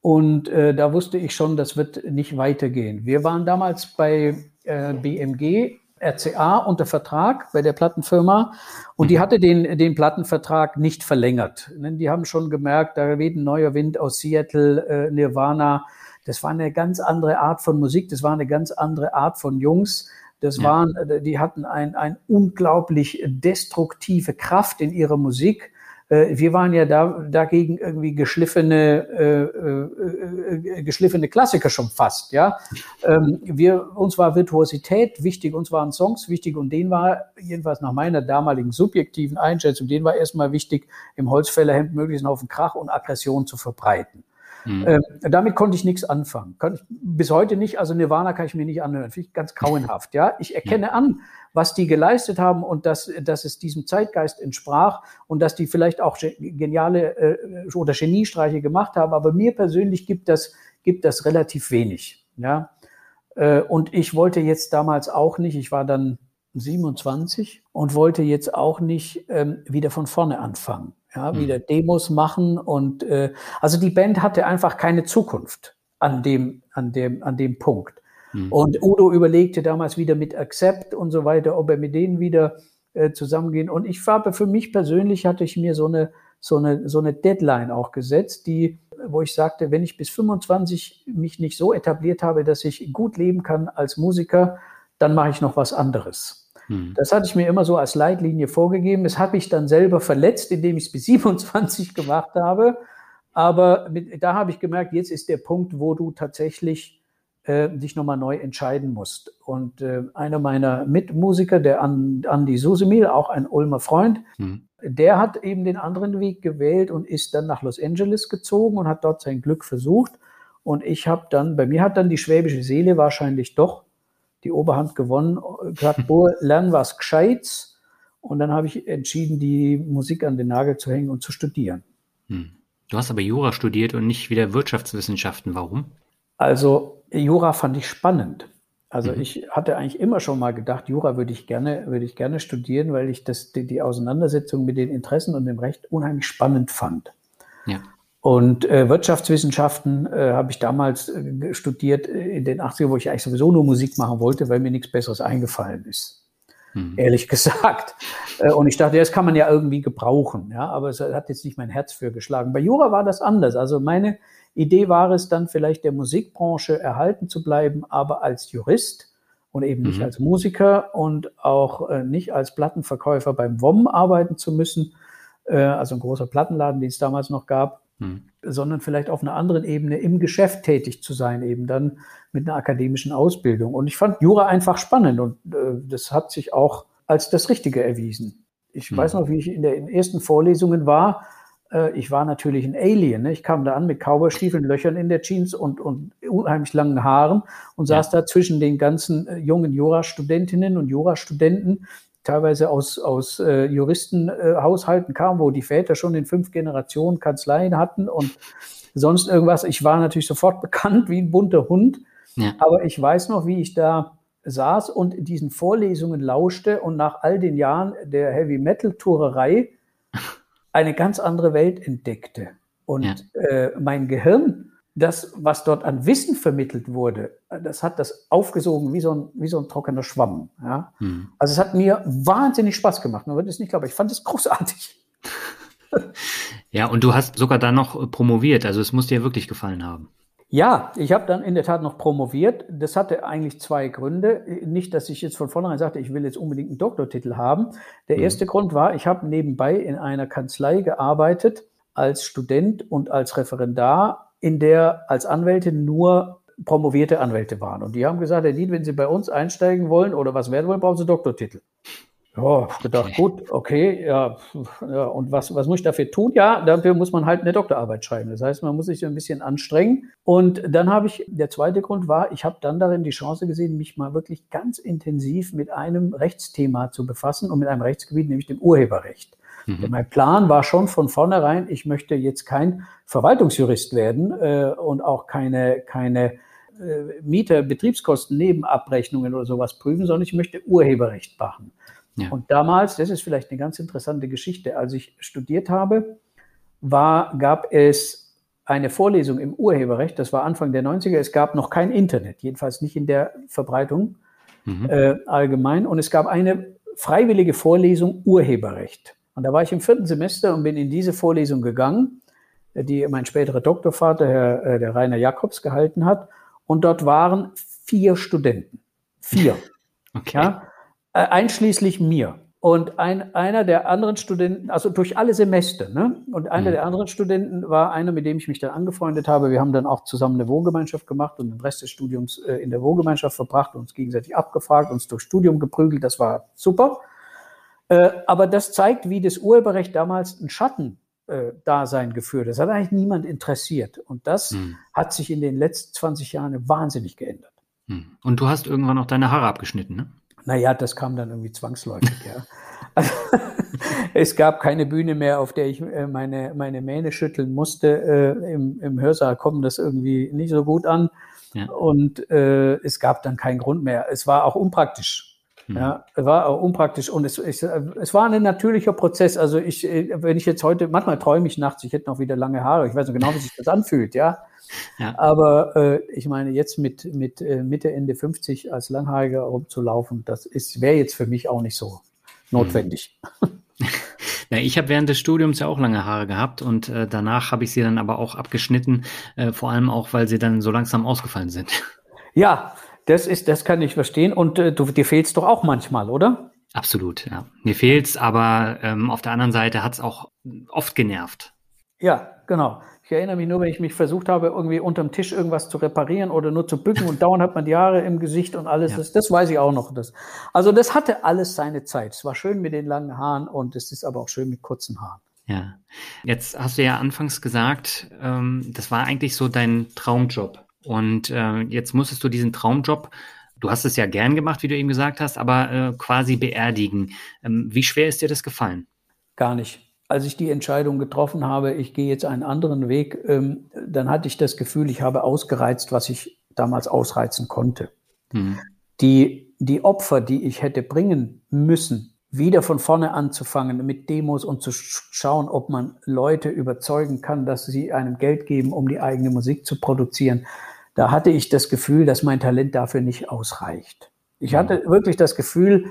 Und äh, da wusste ich schon, das wird nicht weitergehen. Wir waren damals bei äh, BMG RCA unter Vertrag bei der Plattenfirma und die mhm. hatte den, den Plattenvertrag nicht verlängert. Die haben schon gemerkt, da weht ein neuer Wind aus Seattle, äh, Nirvana. Das war eine ganz andere Art von Musik, das war eine ganz andere Art von Jungs. Das waren, äh, die hatten ein, ein unglaublich destruktive Kraft in ihrer Musik. Äh, wir waren ja da, dagegen irgendwie geschliffene, äh, äh, äh, geschliffene Klassiker schon fast, ja. Ähm, wir, uns war Virtuosität wichtig, uns waren Songs wichtig und denen war, jedenfalls nach meiner damaligen subjektiven Einschätzung, denen war erstmal wichtig, im Holzfällerhemd möglichst einen Haufen Krach und Aggression zu verbreiten. Mhm. Ähm, damit konnte ich nichts anfangen. Kann ich bis heute nicht. Also Nirvana kann ich mir nicht anhören. Finde ich ganz grauenhaft. Ja, ich erkenne an, was die geleistet haben und dass, dass es diesem Zeitgeist entsprach und dass die vielleicht auch geniale äh, oder Geniestreiche gemacht haben. Aber mir persönlich gibt das, gibt das relativ wenig. Ja, äh, und ich wollte jetzt damals auch nicht. Ich war dann 27 und wollte jetzt auch nicht ähm, wieder von vorne anfangen ja, wieder Demos machen und äh, also die Band hatte einfach keine Zukunft an dem, an dem, an dem Punkt. Mhm. Und Udo überlegte damals wieder mit Accept und so weiter, ob er mit denen wieder äh, zusammengehen. Und ich war für mich persönlich hatte ich mir so eine, so eine, so eine Deadline auch gesetzt, die, wo ich sagte, wenn ich bis 25 mich nicht so etabliert habe, dass ich gut leben kann als Musiker, dann mache ich noch was anderes. Hm. Das hatte ich mir immer so als Leitlinie vorgegeben. Das habe ich dann selber verletzt, indem ich es bis 27 gemacht habe. Aber mit, da habe ich gemerkt, jetzt ist der Punkt, wo du tatsächlich äh, dich nochmal neu entscheiden musst. Und äh, einer meiner Mitmusiker, der Andi Susemil, auch ein Ulmer Freund, hm. der hat eben den anderen Weg gewählt und ist dann nach Los Angeles gezogen und hat dort sein Glück versucht. Und ich habe dann, bei mir hat dann die schwäbische Seele wahrscheinlich doch die Oberhand gewonnen, gesagt, Bohr, lern was Gescheites Und dann habe ich entschieden, die Musik an den Nagel zu hängen und zu studieren. Hm. Du hast aber Jura studiert und nicht wieder Wirtschaftswissenschaften. Warum? Also Jura fand ich spannend. Also mhm. ich hatte eigentlich immer schon mal gedacht, Jura würde ich gerne, würde ich gerne studieren, weil ich das, die, die Auseinandersetzung mit den Interessen und dem Recht unheimlich spannend fand. Ja. Und äh, Wirtschaftswissenschaften äh, habe ich damals äh, studiert in den 80er, wo ich eigentlich sowieso nur Musik machen wollte, weil mir nichts Besseres eingefallen ist. Mhm. Ehrlich gesagt. Äh, und ich dachte, das kann man ja irgendwie gebrauchen. Ja, aber es hat jetzt nicht mein Herz für geschlagen. Bei Jura war das anders. Also meine Idee war es dann vielleicht der Musikbranche erhalten zu bleiben, aber als Jurist und eben nicht mhm. als Musiker und auch äh, nicht als Plattenverkäufer beim WOM arbeiten zu müssen, äh, also ein großer Plattenladen, den es damals noch gab, mhm. sondern vielleicht auf einer anderen Ebene im Geschäft tätig zu sein, eben dann mit einer akademischen Ausbildung. Und ich fand Jura einfach spannend und äh, das hat sich auch als das Richtige erwiesen. Ich mhm. weiß noch, wie ich in den ersten Vorlesungen war, äh, ich war natürlich ein Alien. Ne? Ich kam da an mit Cowboystiefeln, Löchern in der Jeans und, und unheimlich langen Haaren und ja. saß da zwischen den ganzen äh, jungen Jurastudentinnen und Jurastudenten, teilweise aus, aus äh, Juristenhaushalten äh, kamen, wo die Väter schon in fünf Generationen Kanzleien hatten und sonst irgendwas. Ich war natürlich sofort bekannt wie ein bunter Hund. Ja. Aber ich weiß noch, wie ich da saß und diesen Vorlesungen lauschte und nach all den Jahren der Heavy Metal Tourerei eine ganz andere Welt entdeckte. Und ja. äh, mein Gehirn, das, was dort an Wissen vermittelt wurde, das hat das aufgesogen wie so ein, wie so ein trockener Schwamm. Ja? Hm. Also es hat mir wahnsinnig Spaß gemacht. Man würde es nicht glauben. Ich fand es großartig. Ja, und du hast sogar dann noch promoviert. Also es muss dir wirklich gefallen haben. Ja, ich habe dann in der Tat noch promoviert. Das hatte eigentlich zwei Gründe. Nicht, dass ich jetzt von vornherein sagte, ich will jetzt unbedingt einen Doktortitel haben. Der mhm. erste Grund war, ich habe nebenbei in einer Kanzlei gearbeitet als Student und als Referendar, in der als Anwältin nur promovierte Anwälte waren. Und die haben gesagt, Herr Diet, wenn Sie bei uns einsteigen wollen oder was werden wollen, brauchen Sie Doktortitel. Ja, gedacht, okay. gut, okay, ja, ja, und was, was muss ich dafür tun? Ja, dafür muss man halt eine Doktorarbeit schreiben. Das heißt, man muss sich ein bisschen anstrengen. Und dann habe ich, der zweite Grund war, ich habe dann darin die Chance gesehen, mich mal wirklich ganz intensiv mit einem Rechtsthema zu befassen und mit einem Rechtsgebiet, nämlich dem Urheberrecht. Mhm. Denn mein Plan war schon von vornherein, ich möchte jetzt kein Verwaltungsjurist werden äh, und auch keine, keine äh, Mieter, Betriebskosten, Nebenabrechnungen oder sowas prüfen, sondern ich möchte Urheberrecht machen. Ja. Und damals, das ist vielleicht eine ganz interessante Geschichte, als ich studiert habe, war, gab es eine Vorlesung im Urheberrecht, das war Anfang der 90er, es gab noch kein Internet, jedenfalls nicht in der Verbreitung mhm. äh, allgemein. Und es gab eine freiwillige Vorlesung Urheberrecht. Und da war ich im vierten Semester und bin in diese Vorlesung gegangen, die mein späterer Doktorvater, Herr, äh, der Rainer Jakobs, gehalten hat. Und dort waren vier Studenten. Vier. Okay. Ja? Äh, einschließlich mir. Und ein, einer der anderen Studenten, also durch alle Semester, ne? Und einer mhm. der anderen Studenten war einer, mit dem ich mich dann angefreundet habe. Wir haben dann auch zusammen eine Wohngemeinschaft gemacht und den Rest des Studiums äh, in der Wohngemeinschaft verbracht, uns gegenseitig abgefragt, uns durch Studium geprügelt. Das war super. Äh, aber das zeigt, wie das Urheberrecht damals ein Schattendasein äh, geführt. Das hat eigentlich niemand interessiert. Und das mhm. hat sich in den letzten 20 Jahren wahnsinnig geändert. Mhm. Und du hast irgendwann auch deine Haare abgeschnitten, ne? Naja, das kam dann irgendwie zwangsläufig, ja. Also, es gab keine Bühne mehr, auf der ich äh, meine, meine Mähne schütteln musste. Äh, im, Im Hörsaal kommt das irgendwie nicht so gut an. Ja. Und äh, es gab dann keinen Grund mehr. Es war auch unpraktisch. Mhm. Ja, war auch unpraktisch und es, es, es war ein natürlicher Prozess. Also ich, wenn ich jetzt heute, manchmal träume ich nachts, ich hätte noch wieder lange Haare. Ich weiß noch genau, wie sich das anfühlt, ja. ja. Aber äh, ich meine, jetzt mit, mit äh, Mitte, Ende 50 als Langhaariger rumzulaufen, das ist, wäre jetzt für mich auch nicht so notwendig. Mhm. Ja, ich habe während des Studiums ja auch lange Haare gehabt und äh, danach habe ich sie dann aber auch abgeschnitten, äh, vor allem auch, weil sie dann so langsam ausgefallen sind. Ja, das ist, das kann ich verstehen. Und äh, du, dir fehlt's doch auch manchmal, oder? Absolut, ja. Mir fehlt's, aber ähm, auf der anderen Seite hat's auch oft genervt. Ja, genau. Ich erinnere mich nur, wenn ich mich versucht habe, irgendwie unterm Tisch irgendwas zu reparieren oder nur zu bücken und dauernd hat man die Haare im Gesicht und alles. Ja. Das, das weiß ich auch noch. Das. Also das hatte alles seine Zeit. Es war schön mit den langen Haaren und es ist aber auch schön mit kurzen Haaren. Ja. Jetzt hast du ja anfangs gesagt, ähm, das war eigentlich so dein Traumjob. Und äh, jetzt musstest du diesen Traumjob du hast es ja gern gemacht, wie du eben gesagt hast, aber äh, quasi beerdigen. Ähm, wie schwer ist dir das gefallen? Gar nicht. Als ich die Entscheidung getroffen habe, ich gehe jetzt einen anderen Weg, ähm, dann hatte ich das Gefühl, ich habe ausgereizt, was ich damals ausreizen konnte. Mhm. Die, die Opfer, die ich hätte bringen müssen, wieder von vorne anzufangen mit Demos und zu schauen, ob man Leute überzeugen kann, dass sie einem Geld geben, um die eigene Musik zu produzieren. Da hatte ich das Gefühl, dass mein Talent dafür nicht ausreicht. Ich hatte wirklich das Gefühl,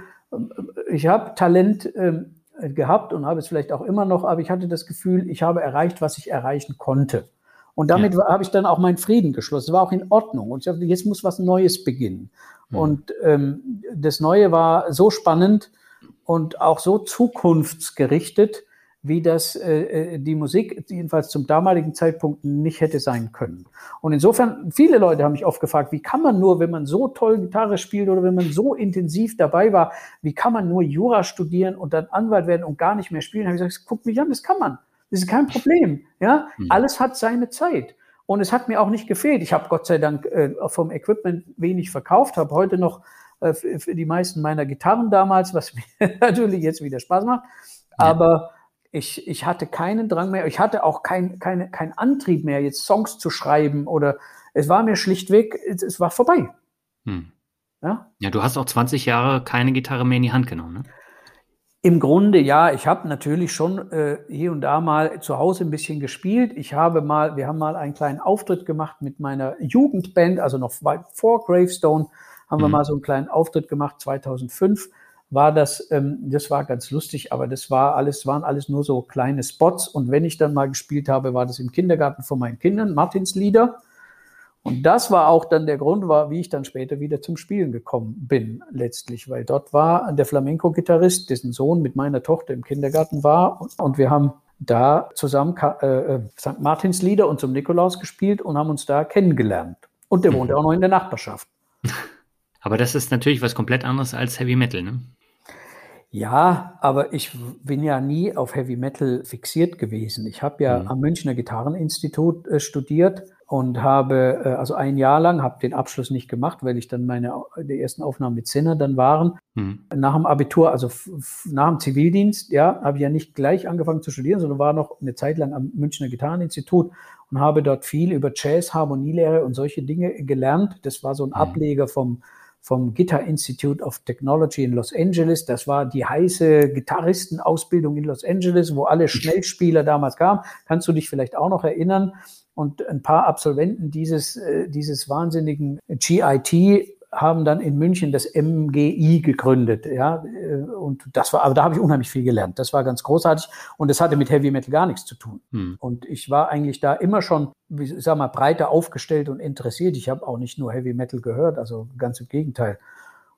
ich habe Talent ähm, gehabt und habe es vielleicht auch immer noch, aber ich hatte das Gefühl, ich habe erreicht, was ich erreichen konnte. Und damit ja. habe ich dann auch meinen Frieden geschlossen. Es war auch in Ordnung. Und ich dachte, jetzt muss was Neues beginnen. Mhm. Und ähm, das Neue war so spannend, und auch so zukunftsgerichtet, wie das äh, äh, die Musik jedenfalls zum damaligen Zeitpunkt nicht hätte sein können. Und insofern, viele Leute haben mich oft gefragt, wie kann man nur, wenn man so toll Gitarre spielt oder wenn man so intensiv dabei war, wie kann man nur Jura studieren und dann Anwalt werden und gar nicht mehr spielen? Da habe ich gesagt, guck mich an, das kann man. Das ist kein Problem. Ja, mhm. alles hat seine Zeit. Und es hat mir auch nicht gefehlt. Ich habe Gott sei Dank äh, vom Equipment wenig verkauft, habe heute noch äh, für die meisten meiner Gitarren damals, was mir natürlich jetzt wieder Spaß macht. Aber ich, ich hatte keinen Drang mehr, ich hatte auch keinen kein, kein Antrieb mehr, jetzt Songs zu schreiben oder es war mir schlichtweg, es, es war vorbei. Hm. Ja? ja, du hast auch 20 Jahre keine Gitarre mehr in die Hand genommen, ne? Im Grunde ja, ich habe natürlich schon äh, hier und da mal zu Hause ein bisschen gespielt. Ich habe mal, wir haben mal einen kleinen Auftritt gemacht mit meiner Jugendband, also noch vor Gravestone haben mhm. wir mal so einen kleinen Auftritt gemacht, 2005 war das, ähm, das war ganz lustig, aber das war alles, waren alles nur so kleine Spots. Und wenn ich dann mal gespielt habe, war das im Kindergarten von meinen Kindern, Martins Lieder. Und das war auch dann der Grund, war, wie ich dann später wieder zum Spielen gekommen bin, letztlich, weil dort war der Flamenco-Gitarrist, dessen Sohn mit meiner Tochter im Kindergarten war. Und, und wir haben da zusammen äh, äh St. Martins Lieder und zum Nikolaus gespielt und haben uns da kennengelernt. Und der mhm. wohnte auch noch in der Nachbarschaft. Aber das ist natürlich was komplett anderes als Heavy Metal, ne? Ja, aber ich bin ja nie auf Heavy Metal fixiert gewesen. Ich habe ja mhm. am Münchner Gitarreninstitut äh, studiert und habe äh, also ein Jahr lang habe den Abschluss nicht gemacht, weil ich dann meine die ersten Aufnahmen mit Sinner dann waren. Mhm. Nach dem Abitur, also nach dem Zivildienst, ja, habe ich ja nicht gleich angefangen zu studieren, sondern war noch eine Zeit lang am Münchner Gitarreninstitut und habe dort viel über Jazz, Harmonielehre und solche Dinge gelernt. Das war so ein mhm. Ableger vom vom Guitar Institute of Technology in Los Angeles. Das war die heiße Gitarristenausbildung in Los Angeles, wo alle Schnellspieler damals kamen. Kannst du dich vielleicht auch noch erinnern? Und ein paar Absolventen dieses, äh, dieses wahnsinnigen GIT haben dann in München das MGI gegründet, ja, und das war, aber da habe ich unheimlich viel gelernt. Das war ganz großartig und es hatte mit Heavy Metal gar nichts zu tun. Hm. Und ich war eigentlich da immer schon, ich sag mal, breiter aufgestellt und interessiert. Ich habe auch nicht nur Heavy Metal gehört, also ganz im Gegenteil.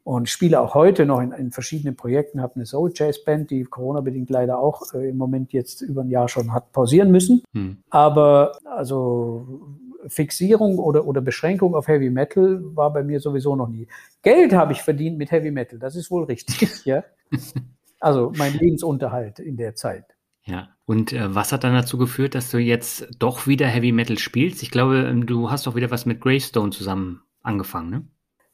Und spiele auch heute noch in, in verschiedenen Projekten, habe eine Soul Jazz Band, die Corona-bedingt leider auch äh, im Moment jetzt über ein Jahr schon hat pausieren müssen. Hm. Aber also Fixierung oder, oder Beschränkung auf Heavy Metal war bei mir sowieso noch nie. Geld habe ich verdient mit Heavy Metal, das ist wohl richtig, ja. Also mein Lebensunterhalt in der Zeit. Ja, und äh, was hat dann dazu geführt, dass du jetzt doch wieder Heavy Metal spielst? Ich glaube, ähm, du hast doch wieder was mit Gravestone zusammen angefangen, ne?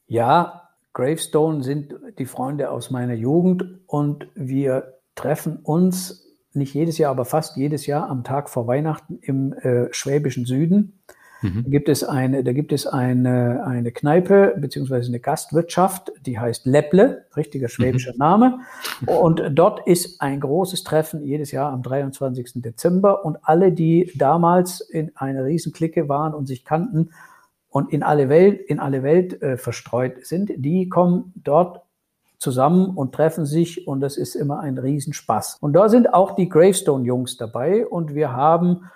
Ja, Gravestone sind die Freunde aus meiner Jugend und wir treffen uns nicht jedes Jahr, aber fast jedes Jahr am Tag vor Weihnachten im äh, schwäbischen Süden. Mhm. Da gibt es eine, da gibt es eine, eine Kneipe beziehungsweise eine Gastwirtschaft, die heißt Lepple, richtiger schwäbischer mhm. Name. Und dort ist ein großes Treffen jedes Jahr am 23. Dezember und alle, die damals in einer Riesenklicke waren und sich kannten und in alle Welt, in alle Welt äh, verstreut sind, die kommen dort zusammen und treffen sich und das ist immer ein Riesenspaß. Und da sind auch die Gravestone-Jungs dabei und wir haben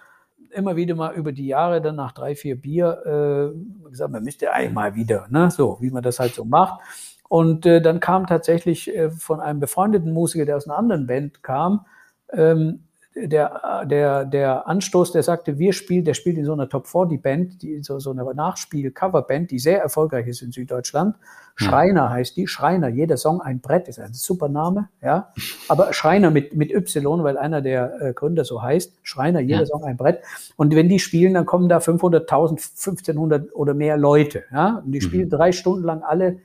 immer wieder mal über die Jahre dann nach drei, vier Bier äh, gesagt, man müsste eigentlich mal wieder, ne? so wie man das halt so macht. Und äh, dann kam tatsächlich äh, von einem befreundeten Musiker, der aus einer anderen Band kam, ähm, der, der, der Anstoß, der sagte, wir spielen, der spielt in so einer Top 40 Band, die, so, so eine Nachspiel-Coverband, die sehr erfolgreich ist in Süddeutschland. Schreiner heißt die, Schreiner, jeder Song ein Brett, ist ein super Name, ja. Aber Schreiner mit, mit Y, weil einer der äh, Gründer so heißt, Schreiner, jeder ja. Song ein Brett. Und wenn die spielen, dann kommen da 500.000, 1500 oder mehr Leute, ja. Und die spielen mhm. drei Stunden lang alle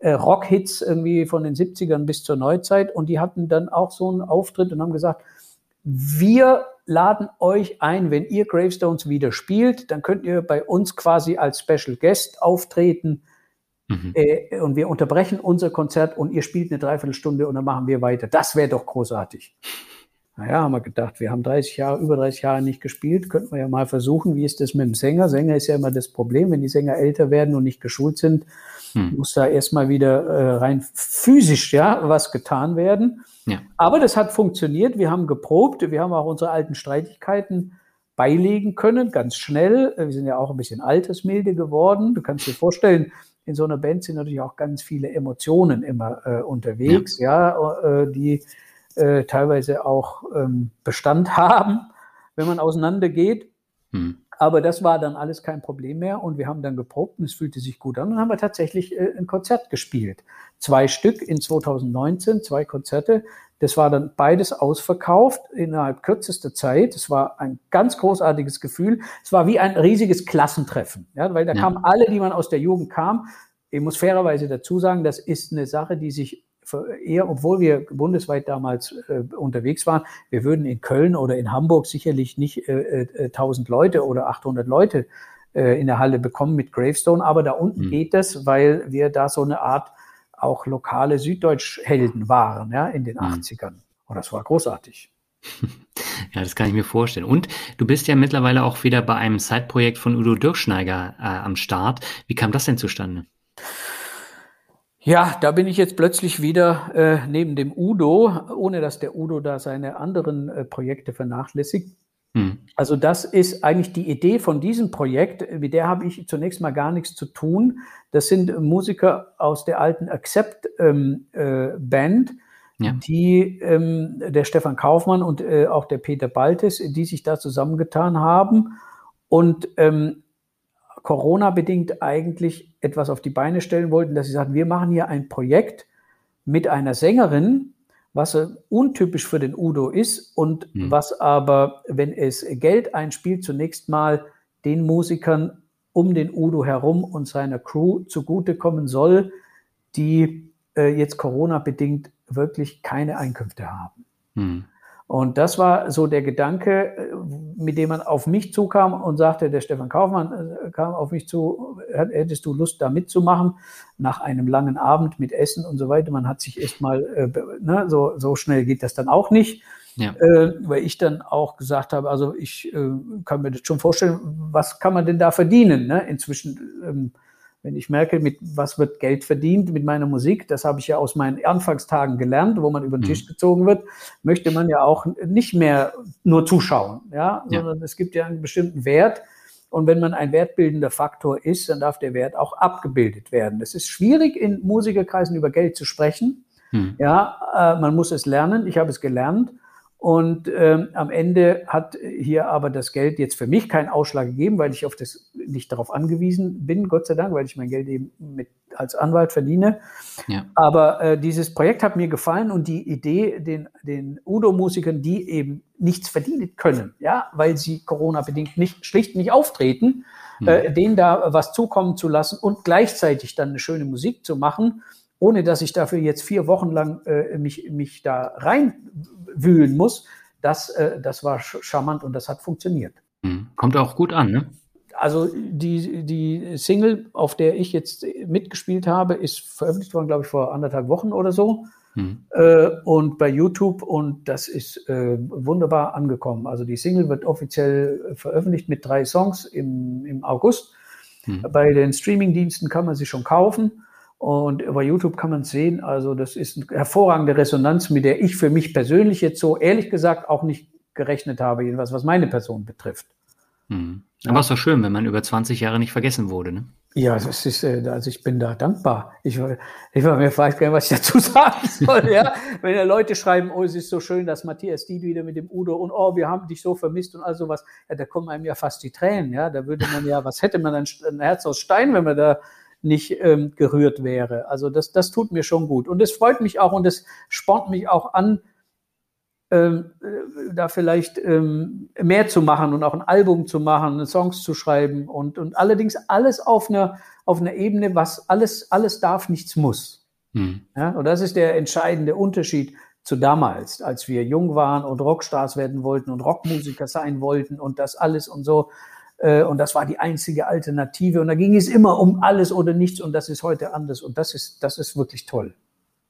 äh, Rockhits irgendwie von den 70ern bis zur Neuzeit und die hatten dann auch so einen Auftritt und haben gesagt, wir laden euch ein, wenn ihr Gravestones wieder spielt, dann könnt ihr bei uns quasi als Special Guest auftreten. Mhm. Äh, und wir unterbrechen unser Konzert und ihr spielt eine Dreiviertelstunde und dann machen wir weiter. Das wäre doch großartig. Naja, haben wir gedacht, wir haben 30 Jahre, über 30 Jahre nicht gespielt, könnten wir ja mal versuchen, wie ist das mit dem Sänger? Sänger ist ja immer das Problem, wenn die Sänger älter werden und nicht geschult sind, hm. muss da erstmal wieder äh, rein physisch ja was getan werden. Ja. Aber das hat funktioniert, wir haben geprobt, wir haben auch unsere alten Streitigkeiten beilegen können, ganz schnell. Wir sind ja auch ein bisschen altersmilde geworden. Du kannst dir vorstellen, in so einer Band sind natürlich auch ganz viele Emotionen immer äh, unterwegs, ja, ja äh, die äh, teilweise auch ähm, Bestand haben, wenn man auseinandergeht. Hm. Aber das war dann alles kein Problem mehr und wir haben dann geprobt und es fühlte sich gut an und haben wir tatsächlich äh, ein Konzert gespielt. Zwei Stück in 2019, zwei Konzerte. Das war dann beides ausverkauft innerhalb kürzester Zeit. Es war ein ganz großartiges Gefühl. Es war wie ein riesiges Klassentreffen, ja, weil da ja. kamen alle, die man aus der Jugend kam. Ich muss fairerweise dazu sagen, das ist eine Sache, die sich eher, obwohl wir bundesweit damals äh, unterwegs waren, wir würden in Köln oder in Hamburg sicherlich nicht äh, äh, 1000 Leute oder 800 Leute äh, in der Halle bekommen mit Gravestone, aber da unten mhm. geht es, weil wir da so eine Art auch lokale Süddeutsch-Helden waren, ja, in den mhm. 80ern. Und das war großartig. Ja, das kann ich mir vorstellen. Und du bist ja mittlerweile auch wieder bei einem Side-Projekt von Udo Dirkschneiger äh, am Start. Wie kam das denn zustande? Ja, da bin ich jetzt plötzlich wieder äh, neben dem Udo, ohne dass der Udo da seine anderen äh, Projekte vernachlässigt. Hm. Also das ist eigentlich die Idee von diesem Projekt. Mit der habe ich zunächst mal gar nichts zu tun. Das sind Musiker aus der alten Accept ähm, äh, Band, ja. die ähm, der Stefan Kaufmann und äh, auch der Peter Baltes, die sich da zusammengetan haben und ähm, Corona-bedingt eigentlich etwas auf die Beine stellen wollten, dass sie sagten, wir machen hier ein Projekt mit einer Sängerin, was untypisch für den Udo ist und mhm. was aber, wenn es Geld einspielt, zunächst mal den Musikern um den Udo herum und seiner Crew zugutekommen soll, die äh, jetzt Corona-bedingt wirklich keine Einkünfte haben. Mhm. Und das war so der Gedanke, äh, mit dem man auf mich zukam und sagte, der Stefan Kaufmann äh, kam auf mich zu, hättest du Lust da mitzumachen, nach einem langen Abend mit Essen und so weiter. Man hat sich erstmal, äh, ne, so, so schnell geht das dann auch nicht. Ja. Äh, weil ich dann auch gesagt habe, also ich äh, kann mir das schon vorstellen, was kann man denn da verdienen? Ne? Inzwischen ähm, wenn ich merke, mit was wird Geld verdient mit meiner Musik, das habe ich ja aus meinen Anfangstagen gelernt, wo man über den Tisch mhm. gezogen wird, möchte man ja auch nicht mehr nur zuschauen, ja, ja. sondern es gibt ja einen bestimmten Wert. Und wenn man ein wertbildender Faktor ist, dann darf der Wert auch abgebildet werden. Es ist schwierig, in Musikerkreisen über Geld zu sprechen. Hm. Ja, äh, man muss es lernen. Ich habe es gelernt. Und ähm, am Ende hat hier aber das Geld jetzt für mich keinen Ausschlag gegeben, weil ich auf das nicht darauf angewiesen bin, Gott sei Dank, weil ich mein Geld eben mit als Anwalt verdiene. Ja. Aber äh, dieses Projekt hat mir gefallen und die Idee, den, den Udo-Musikern, die eben nichts verdienen können, ja, weil sie Corona-bedingt nicht, schlicht nicht auftreten, mhm. äh, denen da was zukommen zu lassen und gleichzeitig dann eine schöne Musik zu machen, ohne dass ich dafür jetzt vier Wochen lang äh, mich, mich da reinwühlen muss, das, äh, das war charmant und das hat funktioniert. Mhm. Kommt auch gut an, ne? Also die, die Single, auf der ich jetzt mitgespielt habe, ist veröffentlicht worden, glaube ich, vor anderthalb Wochen oder so. Mhm. Äh, und bei YouTube und das ist äh, wunderbar angekommen. Also die Single wird offiziell veröffentlicht mit drei Songs im, im August. Mhm. Bei den Streamingdiensten kann man sie schon kaufen. Und über YouTube kann man sehen, also das ist eine hervorragende Resonanz, mit der ich für mich persönlich jetzt so ehrlich gesagt auch nicht gerechnet habe, jedenfalls was meine Person betrifft. Mhm. Aber es ist doch schön, wenn man über 20 Jahre nicht vergessen wurde, ne? Ja, das ist, äh, also ich bin da dankbar. Ich, ich war mir vielleicht gar nicht, was ich dazu sagen soll, ja. Wenn ja Leute schreiben, oh, es ist so schön, dass Matthias Died wieder mit dem Udo und oh, wir haben dich so vermisst und all sowas, ja, da kommen einem ja fast die Tränen, ja. Da würde man ja, was hätte man ein, ein Herz aus Stein, wenn man da nicht ähm, gerührt wäre. Also das, das tut mir schon gut. Und es freut mich auch und es spornt mich auch an, ähm, äh, da vielleicht ähm, mehr zu machen und auch ein Album zu machen, Songs zu schreiben und, und allerdings alles auf einer, auf einer Ebene, was alles, alles darf, nichts muss. Mhm. Ja, und das ist der entscheidende Unterschied zu damals, als wir jung waren und Rockstars werden wollten und Rockmusiker sein wollten und das alles und so. Äh, und das war die einzige Alternative. Und da ging es immer um alles oder nichts. Und das ist heute anders. Und das ist, das ist wirklich toll.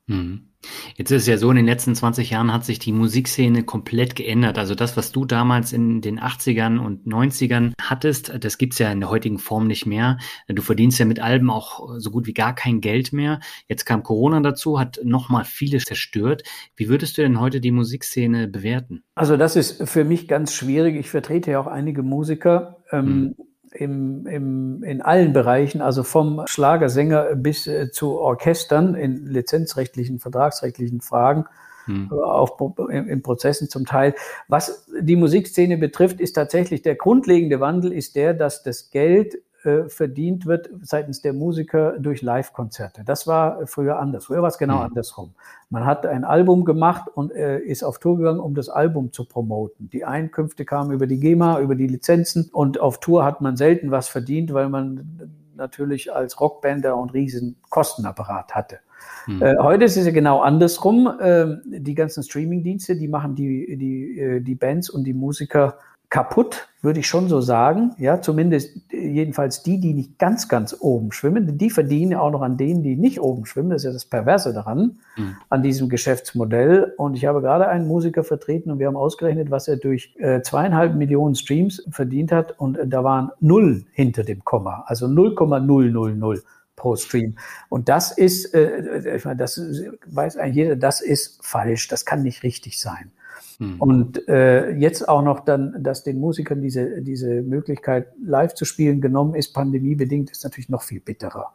Mhm. Jetzt ist es ja so, in den letzten 20 Jahren hat sich die Musikszene komplett geändert. Also das, was du damals in den 80ern und 90ern hattest, das gibt's ja in der heutigen Form nicht mehr. Du verdienst ja mit Alben auch so gut wie gar kein Geld mehr. Jetzt kam Corona dazu, hat nochmal vieles zerstört. Wie würdest du denn heute die Musikszene bewerten? Also das ist für mich ganz schwierig. Ich vertrete ja auch einige Musiker. Ähm, hm im, im, in allen Bereichen, also vom Schlagersänger bis äh, zu Orchestern in lizenzrechtlichen, vertragsrechtlichen Fragen, hm. Äh, auch in, in Prozessen zum Teil. Was die Musikszene betrifft, ist tatsächlich der grundlegende Wandel ist der, dass das Geld äh, verdient wird seitens der Musiker durch Live-Konzerte. Das war früher anders. Früher war es genau mhm. andersrum. Man hat ein Album gemacht und äh, ist auf Tour gegangen, um das Album zu promoten. Die Einkünfte kamen über die GEMA, über die Lizenzen und auf Tour hat man selten was verdient, weil man natürlich als Rockbander und riesen Kostenapparat hatte. Hm. Äh, heute ist es ja genau andersrum. Äh, die ganzen Streaming-Dienste, die machen die, die, äh, die Bands und die Musiker kaputt, würde ich schon so sagen. Ja, zumindest jedenfalls die, die nicht ganz, ganz oben schwimmen. Die verdienen auch noch an denen, die nicht oben schwimmen. Das ist ja das Perverse daran, mhm. an diesem Geschäftsmodell. Und ich habe gerade einen Musiker vertreten und wir haben ausgerechnet, was er durch äh, zweieinhalb Millionen Streams verdient hat. Und äh, da waren null hinter dem Komma, also 0,000 pro Stream. Und das ist, äh, ich meine, das weiß eigentlich jeder, das ist falsch. Das kann nicht richtig sein. Hm. Und äh, jetzt auch noch dann, dass den Musikern diese, diese Möglichkeit live zu spielen genommen ist, pandemiebedingt, ist natürlich noch viel bitterer.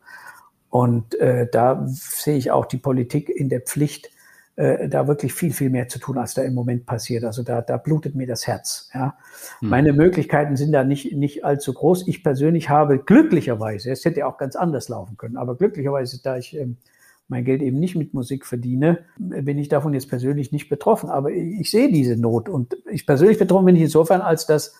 Und äh, da sehe ich auch die Politik in der Pflicht, äh, da wirklich viel, viel mehr zu tun, als da im Moment passiert. Also da, da blutet mir das Herz. Ja. Hm. Meine Möglichkeiten sind da nicht, nicht allzu groß. Ich persönlich habe glücklicherweise, es hätte auch ganz anders laufen können, aber glücklicherweise, da ich ähm, mein Geld eben nicht mit Musik verdiene, bin ich davon jetzt persönlich nicht betroffen. Aber ich sehe diese Not und ich persönlich betroffen bin ich insofern, als dass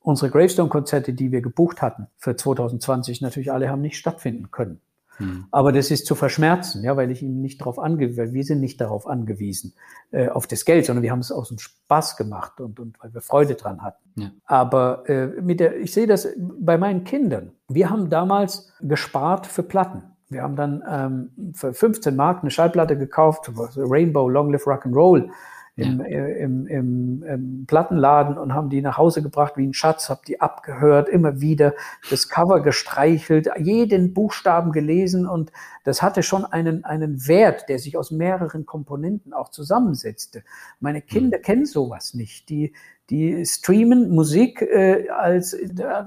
unsere Gravestone-Konzerte, die wir gebucht hatten für 2020, natürlich alle haben nicht stattfinden können. Hm. Aber das ist zu verschmerzen, ja, weil ich ihm nicht darauf angewiesen, weil wir sind nicht darauf angewiesen, äh, auf das Geld, sondern wir haben es aus dem Spaß gemacht und, und weil wir Freude dran hatten. Ja. Aber äh, mit der, ich sehe das bei meinen Kindern. Wir haben damals gespart für Platten. Wir haben dann ähm, für 15 Mark eine Schallplatte gekauft, Rainbow Long Live Rock and Roll im, ja. Äh, im, im, im, Plattenladen und haben die nach Hause gebracht wie ein Schatz, habe die abgehört, immer wieder das Cover gestreichelt, jeden Buchstaben gelesen und das hatte schon einen, einen Wert, der sich aus mehreren Komponenten auch zusammensetzte. Meine Kinder mhm. kennen sowas nicht. Die, die streamen Musik äh, als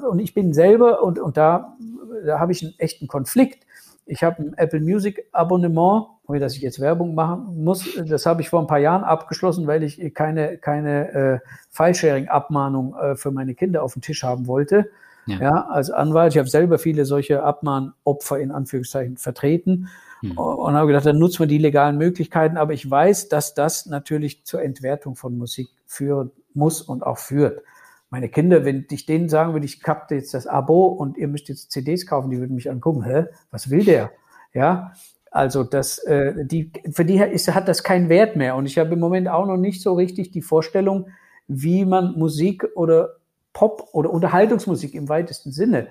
und ich bin selber und, und da, da habe ich einen echten Konflikt ich habe ein Apple Music Abonnement, ohne dass ich jetzt Werbung machen muss. Das habe ich vor ein paar Jahren abgeschlossen, weil ich keine, keine äh, File-Sharing-Abmahnung äh, für meine Kinder auf dem Tisch haben wollte. Ja. ja als Anwalt. Ich habe selber viele solche Abmahnopfer in Anführungszeichen vertreten hm. und habe gedacht, dann nutzen wir die legalen Möglichkeiten. Aber ich weiß, dass das natürlich zur Entwertung von Musik führen muss und auch führt meine Kinder, wenn ich denen sagen würde, ich kappte jetzt das Abo und ihr müsst jetzt CDs kaufen, die würden mich angucken, hä, was will der? Ja, also das, äh, die, für die ist, hat das keinen Wert mehr. Und ich habe im Moment auch noch nicht so richtig die Vorstellung, wie man Musik oder Pop oder Unterhaltungsmusik im weitesten Sinne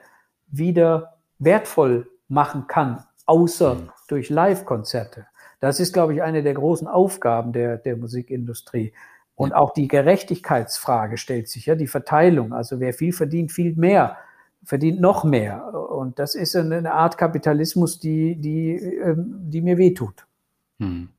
wieder wertvoll machen kann, außer mhm. durch Live-Konzerte. Das ist, glaube ich, eine der großen Aufgaben der, der Musikindustrie. Und auch die Gerechtigkeitsfrage stellt sich, ja, die Verteilung. Also wer viel verdient, viel mehr, verdient noch mehr. Und das ist eine Art Kapitalismus, die, die, ähm, die mir wehtut. Hm.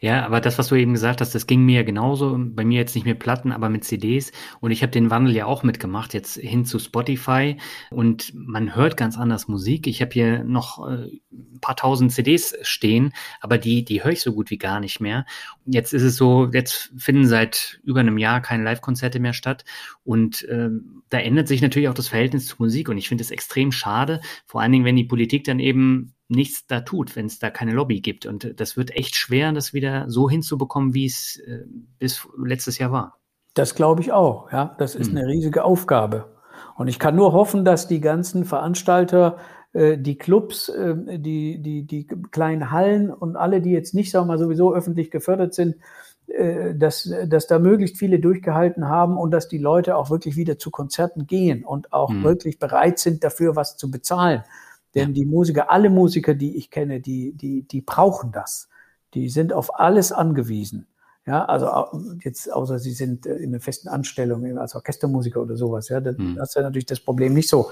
Ja, aber das, was du eben gesagt hast, das ging mir genauso. Bei mir jetzt nicht mit Platten, aber mit CDs. Und ich habe den Wandel ja auch mitgemacht, jetzt hin zu Spotify. Und man hört ganz anders Musik. Ich habe hier noch äh, ein paar tausend CDs stehen, aber die, die höre ich so gut wie gar nicht mehr. Jetzt ist es so, jetzt finden seit über einem Jahr keine Live-Konzerte mehr statt. Und äh, da ändert sich natürlich auch das Verhältnis zur Musik. Und ich finde es extrem schade, vor allen Dingen, wenn die Politik dann eben nichts da tut, wenn es da keine Lobby gibt. Und das wird echt schwer, das wieder so hinzubekommen, wie es äh, bis letztes Jahr war. Das glaube ich auch. Ja, das ist hm. eine riesige Aufgabe. Und ich kann nur hoffen, dass die ganzen Veranstalter äh, die Clubs, äh, die, die, die kleinen Hallen und alle, die jetzt nicht, sagen wir mal, sowieso öffentlich gefördert sind, äh, dass, dass da möglichst viele durchgehalten haben und dass die Leute auch wirklich wieder zu Konzerten gehen und auch mhm. wirklich bereit sind, dafür was zu bezahlen. Denn ja. die Musiker, alle Musiker, die ich kenne, die, die, die brauchen das. Die sind auf alles angewiesen. Ja, also jetzt, außer sie sind äh, in einer festen Anstellung als Orchestermusiker oder sowas, ja, dann hm. hast du natürlich das Problem nicht so.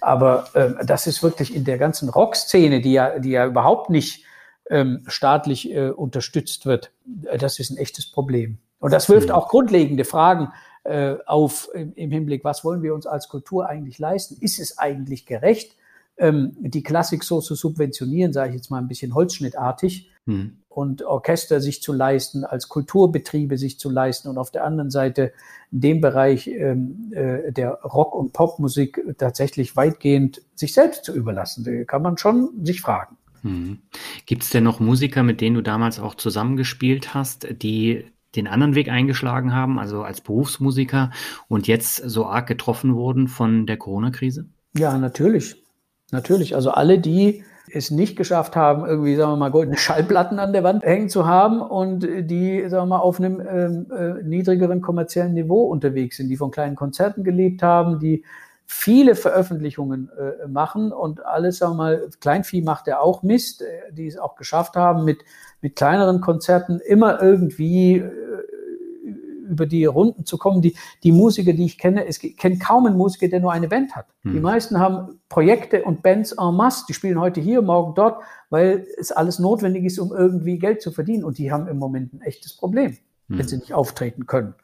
Aber äh, das ist wirklich in der ganzen Rockszene, die ja, die ja überhaupt nicht ähm, staatlich äh, unterstützt wird, äh, das ist ein echtes Problem. Und das wirft hm. auch grundlegende Fragen äh, auf im, im Hinblick, was wollen wir uns als Kultur eigentlich leisten? Ist es eigentlich gerecht, ähm, die Klassik so zu subventionieren, sage ich jetzt mal ein bisschen holzschnittartig? Hm und Orchester sich zu leisten, als Kulturbetriebe sich zu leisten und auf der anderen Seite in dem Bereich ähm, äh, der Rock- und Popmusik tatsächlich weitgehend sich selbst zu überlassen. Da kann man schon sich fragen. Hm. Gibt es denn noch Musiker, mit denen du damals auch zusammengespielt hast, die den anderen Weg eingeschlagen haben, also als Berufsmusiker und jetzt so arg getroffen wurden von der Corona-Krise? Ja, natürlich. Natürlich. Also alle, die es nicht geschafft haben, irgendwie, sagen wir mal, goldene Schallplatten an der Wand hängen zu haben und die, sagen wir mal, auf einem ähm, äh, niedrigeren kommerziellen Niveau unterwegs sind, die von kleinen Konzerten gelebt haben, die viele Veröffentlichungen äh, machen und alles, sagen wir mal, Kleinvieh macht ja auch Mist, äh, die es auch geschafft haben, mit, mit kleineren Konzerten immer irgendwie äh, über die Runden zu kommen. Die, die Musiker, die ich kenne, es kennt kaum einen Musiker, der nur eine Band hat. Hm. Die meisten haben Projekte und Bands en masse. Die spielen heute hier, morgen dort, weil es alles notwendig ist, um irgendwie Geld zu verdienen. Und die haben im Moment ein echtes Problem, hm. wenn sie nicht auftreten können.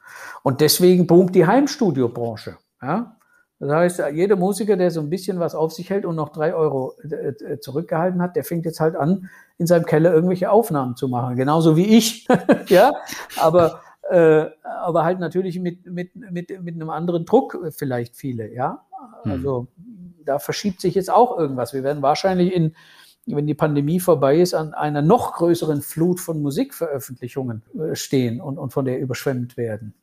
Und deswegen boomt die Heimstudiobranche. Ja? Das heißt, jeder Musiker, der so ein bisschen was auf sich hält und noch drei Euro äh, zurückgehalten hat, der fängt jetzt halt an, in seinem Keller irgendwelche Aufnahmen zu machen. Genauso wie ich. ja, aber aber halt natürlich mit, mit, mit, mit einem anderen Druck vielleicht viele, ja. Also mhm. da verschiebt sich jetzt auch irgendwas. Wir werden wahrscheinlich in, wenn die Pandemie vorbei ist, an einer noch größeren Flut von Musikveröffentlichungen äh, stehen und, und von der überschwemmt werden.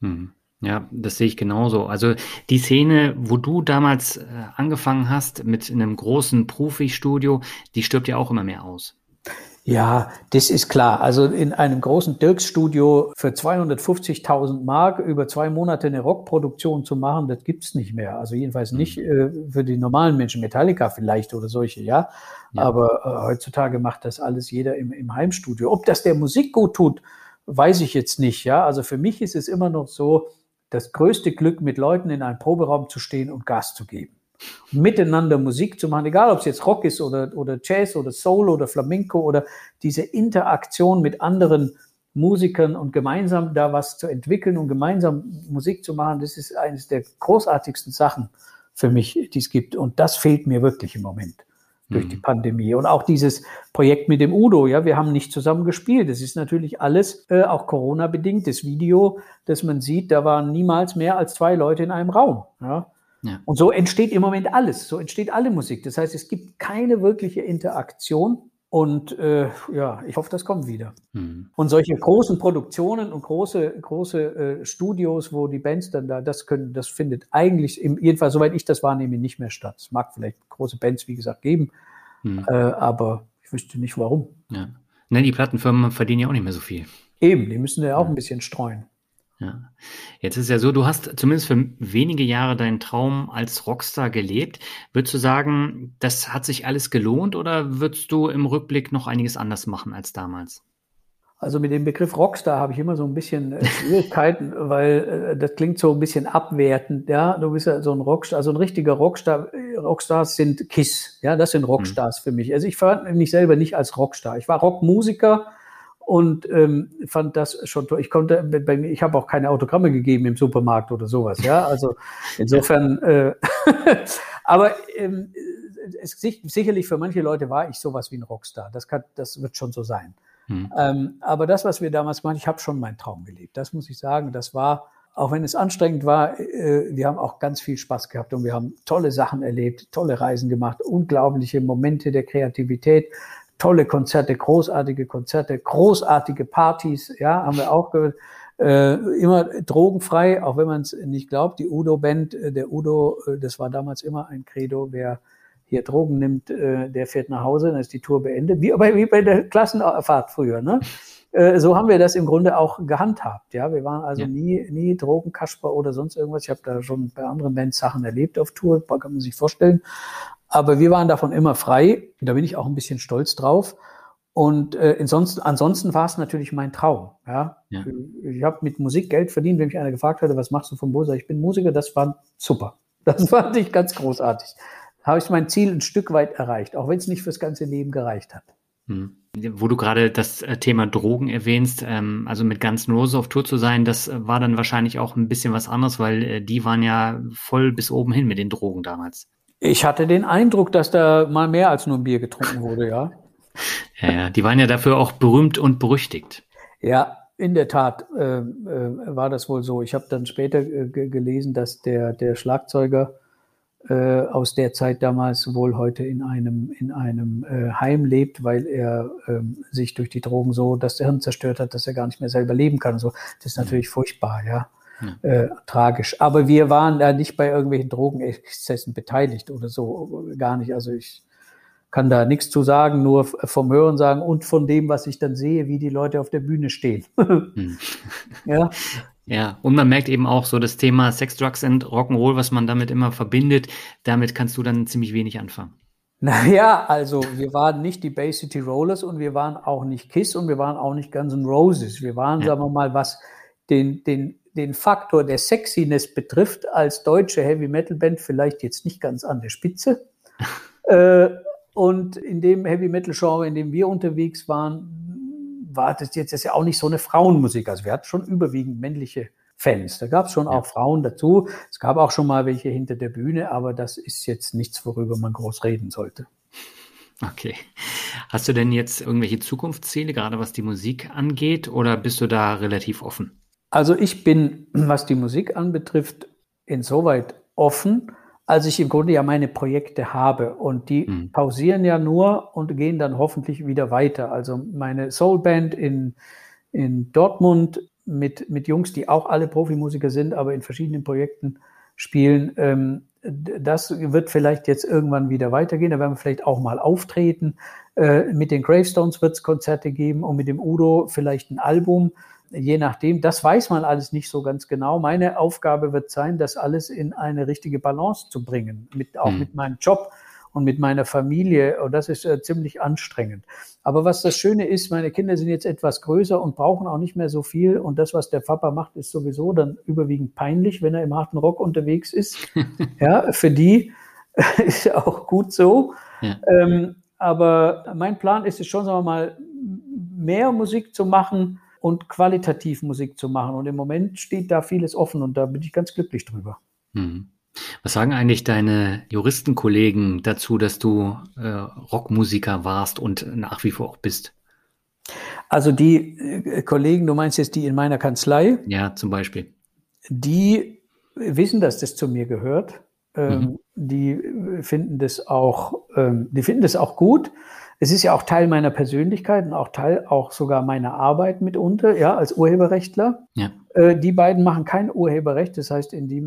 Mhm. Ja, das sehe ich genauso. Also die Szene, wo du damals äh, angefangen hast mit einem großen Profi-Studio, die stirbt ja auch immer mehr aus. Ja, das ist klar. Also in einem großen Dirks-Studio für 250.000 Mark über zwei Monate eine Rockproduktion zu machen, das gibt's nicht mehr. Also jedenfalls nicht mhm. äh, für die normalen Menschen. Metallica vielleicht oder solche, ja. ja. Aber äh, heutzutage macht das alles jeder im, im Heimstudio. Ob das der Musik gut tut, weiß ich jetzt nicht, ja. Also für mich ist es immer noch so, das größte Glück, mit Leuten in einem Proberaum zu stehen und Gas zu geben miteinander Musik zu machen, egal ob es jetzt Rock ist oder, oder Jazz oder Soul oder Flamenco oder diese Interaktion mit anderen Musikern und gemeinsam da was zu entwickeln und gemeinsam Musik zu machen, das ist eines der großartigsten Sachen für mich, die es gibt. Und das fehlt mir wirklich im Moment durch die mhm. Pandemie. Und auch dieses Projekt mit dem Udo, ja, wir haben nicht zusammen gespielt. Das ist natürlich alles äh, auch Corona-bedingt. Das Video, das man sieht, da waren niemals mehr als zwei Leute in einem Raum. Ja. Ja. Und so entsteht im Moment alles, so entsteht alle Musik. Das heißt, es gibt keine wirkliche Interaktion. Und äh, ja, ich hoffe, das kommt wieder. Mhm. Und solche großen Produktionen und große, große äh, Studios, wo die Bands dann da, das können, das findet eigentlich, im, jedenfalls soweit ich das wahrnehme, nicht mehr statt. Es mag vielleicht große Bands, wie gesagt, geben, mhm. äh, aber ich wüsste nicht warum. Ja. Ne, die Plattenfirmen verdienen ja auch nicht mehr so viel. Eben, die müssen ja auch ja. ein bisschen streuen. Ja. Jetzt ist ja so, du hast zumindest für wenige Jahre deinen Traum als Rockstar gelebt. Würdest du sagen, das hat sich alles gelohnt oder würdest du im Rückblick noch einiges anders machen als damals? Also mit dem Begriff Rockstar habe ich immer so ein bisschen äh, Schwierigkeiten, weil äh, das klingt so ein bisschen abwertend. Ja, du bist ja so ein Rockstar, also ein richtiger Rockstar. Rockstars sind Kiss. Ja, das sind Rockstars hm. für mich. Also ich fand mich selber nicht als Rockstar. Ich war Rockmusiker und ähm, fand das schon toll. Ich konnte, bei mir, ich habe auch keine Autogramme gegeben im Supermarkt oder sowas, ja. Also insofern, äh, aber ähm, es, sicherlich für manche Leute war ich sowas wie ein Rockstar. Das kann, das wird schon so sein. Hm. Ähm, aber das, was wir damals gemacht, ich habe schon meinen Traum gelebt. Das muss ich sagen. Das war, auch wenn es anstrengend war, äh, wir haben auch ganz viel Spaß gehabt und wir haben tolle Sachen erlebt, tolle Reisen gemacht, unglaubliche Momente der Kreativität tolle Konzerte, großartige Konzerte, großartige Partys, ja, haben wir auch gehört. Äh, immer drogenfrei, auch wenn man es nicht glaubt. Die Udo-Band, äh, der Udo, äh, das war damals immer ein Credo, wer hier Drogen nimmt, äh, der fährt nach Hause, dann ist die Tour beendet. Wie, bei der Klassenfahrt früher, ne? Äh, so haben wir das im Grunde auch gehandhabt. Ja, wir waren also ja. nie, nie Drogenkasper oder sonst irgendwas. Ich habe da schon bei anderen Bands Sachen erlebt auf Tour, kann man sich vorstellen. Aber wir waren davon immer frei. Da bin ich auch ein bisschen stolz drauf. Und äh, ansonsten, ansonsten war es natürlich mein Traum. Ja? ja. Ich habe mit Musik Geld verdient, wenn mich einer gefragt hatte, was machst du vom Bosa? Ich bin Musiker, das war super. Das fand ich ganz großartig. Habe ich mein Ziel ein Stück weit erreicht, auch wenn es nicht fürs ganze Leben gereicht hat. Hm. Wo du gerade das äh, Thema Drogen erwähnst, ähm, also mit Guns N' Roses auf Tour zu sein, das äh, war dann wahrscheinlich auch ein bisschen was anderes, weil äh, die waren ja voll bis oben hin mit den Drogen damals. Ich hatte den Eindruck, dass da mal mehr als nur ein Bier getrunken wurde, ja. Ja, ja, die waren ja dafür auch berühmt und berüchtigt. Ja, in der Tat äh, äh, war das wohl so. Ich habe dann später äh, gelesen, dass der, der Schlagzeuger äh, aus der Zeit damals wohl heute in einem, in einem äh, Heim lebt, weil er ähm, sich durch die Drogen so das Hirn zerstört hat, dass er gar nicht mehr selber leben kann. So, das ist natürlich furchtbar, ja. ja. Äh, tragisch. Aber wir waren da nicht bei irgendwelchen Drogenexzessen beteiligt oder so, gar nicht. Also ich kann da nichts zu sagen, nur vom Hören sagen und von dem, was ich dann sehe, wie die Leute auf der Bühne stehen. hm. Ja. Ja, und man merkt eben auch so das Thema Sex, Drugs and Rock'n'Roll, was man damit immer verbindet, damit kannst du dann ziemlich wenig anfangen. Naja, also wir waren nicht die Bay City Rollers und wir waren auch nicht Kiss und wir waren auch nicht Guns N' Roses. Wir waren, ja. sagen wir mal, was den, den, den Faktor der Sexiness betrifft, als deutsche Heavy Metal Band vielleicht jetzt nicht ganz an der Spitze. äh, und in dem Heavy Metal Genre, in dem wir unterwegs waren, war das jetzt das ja auch nicht so eine Frauenmusik. Also wir hatten schon überwiegend männliche Fans. Da gab es schon ja. auch Frauen dazu. Es gab auch schon mal welche hinter der Bühne, aber das ist jetzt nichts, worüber man groß reden sollte. Okay. Hast du denn jetzt irgendwelche Zukunftsziele, gerade was die Musik angeht, oder bist du da relativ offen? Also ich bin, was die Musik anbetrifft, insoweit offen, als ich im Grunde ja meine Projekte habe. Und die mhm. pausieren ja nur und gehen dann hoffentlich wieder weiter. Also meine Soulband in, in Dortmund mit, mit Jungs, die auch alle Profimusiker sind, aber in verschiedenen Projekten spielen, ähm, das wird vielleicht jetzt irgendwann wieder weitergehen. Da werden wir vielleicht auch mal auftreten. Äh, mit den Gravestones wird es Konzerte geben und mit dem Udo vielleicht ein Album je nachdem, das weiß man alles nicht so ganz genau. Meine Aufgabe wird sein, das alles in eine richtige Balance zu bringen, mit, auch mhm. mit meinem Job und mit meiner Familie. Und das ist äh, ziemlich anstrengend. Aber was das Schöne ist, meine Kinder sind jetzt etwas größer und brauchen auch nicht mehr so viel. Und das, was der Papa macht, ist sowieso dann überwiegend peinlich, wenn er im harten Rock unterwegs ist. ja, für die ist ja auch gut so. Ja. Ähm, aber mein Plan ist es schon, sagen wir mal, mehr Musik zu machen, und qualitativ Musik zu machen. Und im Moment steht da vieles offen und da bin ich ganz glücklich drüber. Hm. Was sagen eigentlich deine Juristenkollegen dazu, dass du äh, Rockmusiker warst und nach wie vor auch bist? Also die äh, Kollegen, du meinst jetzt die in meiner Kanzlei? Ja, zum Beispiel. Die wissen, dass das zu mir gehört. Ähm, mhm. Die finden das auch, ähm, die finden das auch gut es ist ja auch Teil meiner Persönlichkeit und auch Teil auch sogar meiner Arbeit mitunter, ja, als Urheberrechtler. Ja. Äh, die beiden machen kein Urheberrecht, das heißt, in, die,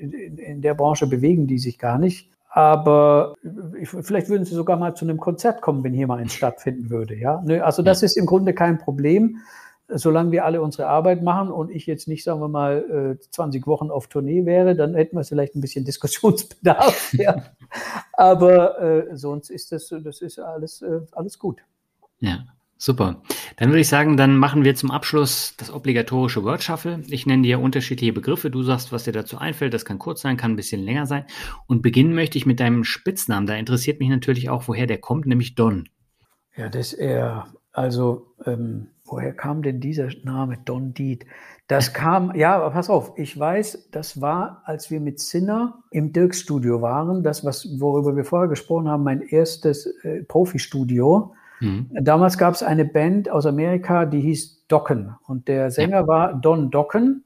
in, der Branche bewegen die sich gar nicht. Aber ich, vielleicht würden sie sogar mal zu einem Konzert kommen, wenn hier mal eins stattfinden würde. Ja, also das ist im Grunde kein Problem solange wir alle unsere Arbeit machen und ich jetzt nicht, sagen wir mal, 20 äh, Wochen auf Tournee wäre, dann hätten wir vielleicht ein bisschen Diskussionsbedarf. ja. Aber äh, sonst ist das, das ist alles, äh, alles gut. Ja. Super. Dann würde ich sagen, dann machen wir zum Abschluss das obligatorische Word Shuffle. Ich nenne dir unterschiedliche Begriffe. Du sagst, was dir dazu einfällt. Das kann kurz sein, kann ein bisschen länger sein. Und beginnen möchte ich mit deinem Spitznamen. Da interessiert mich natürlich auch, woher der kommt, nämlich Don. Ja, das ist eher, also ähm, woher kam denn dieser Name Don Deed? Das kam, ja, aber pass auf, ich weiß, das war, als wir mit Sinner im Dirk-Studio waren, das, was, worüber wir vorher gesprochen haben, mein erstes äh, Profi-Studio. Mhm. Damals gab es eine Band aus Amerika, die hieß Docken und der Sänger ja. war Don Docken.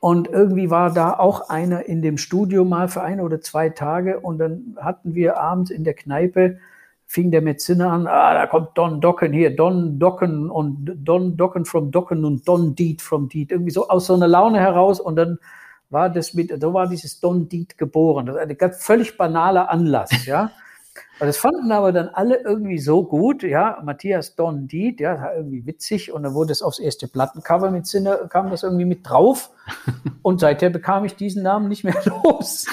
Und irgendwie war da auch einer in dem Studio mal für ein oder zwei Tage und dann hatten wir abends in der Kneipe fing der mit an, ah, da kommt Don Docken hier, Don Docken und Don Docken from Docken und Don Deed from Deed. Irgendwie so aus so einer Laune heraus und dann war das mit, so war dieses Don Deed geboren. Das ist ein ganz völlig banaler Anlass, ja. Das fanden aber dann alle irgendwie so gut, ja, Matthias Don Diet, ja, irgendwie witzig und dann wurde es aufs erste Plattencover mit Sinne, kam das irgendwie mit drauf und seither bekam ich diesen Namen nicht mehr los.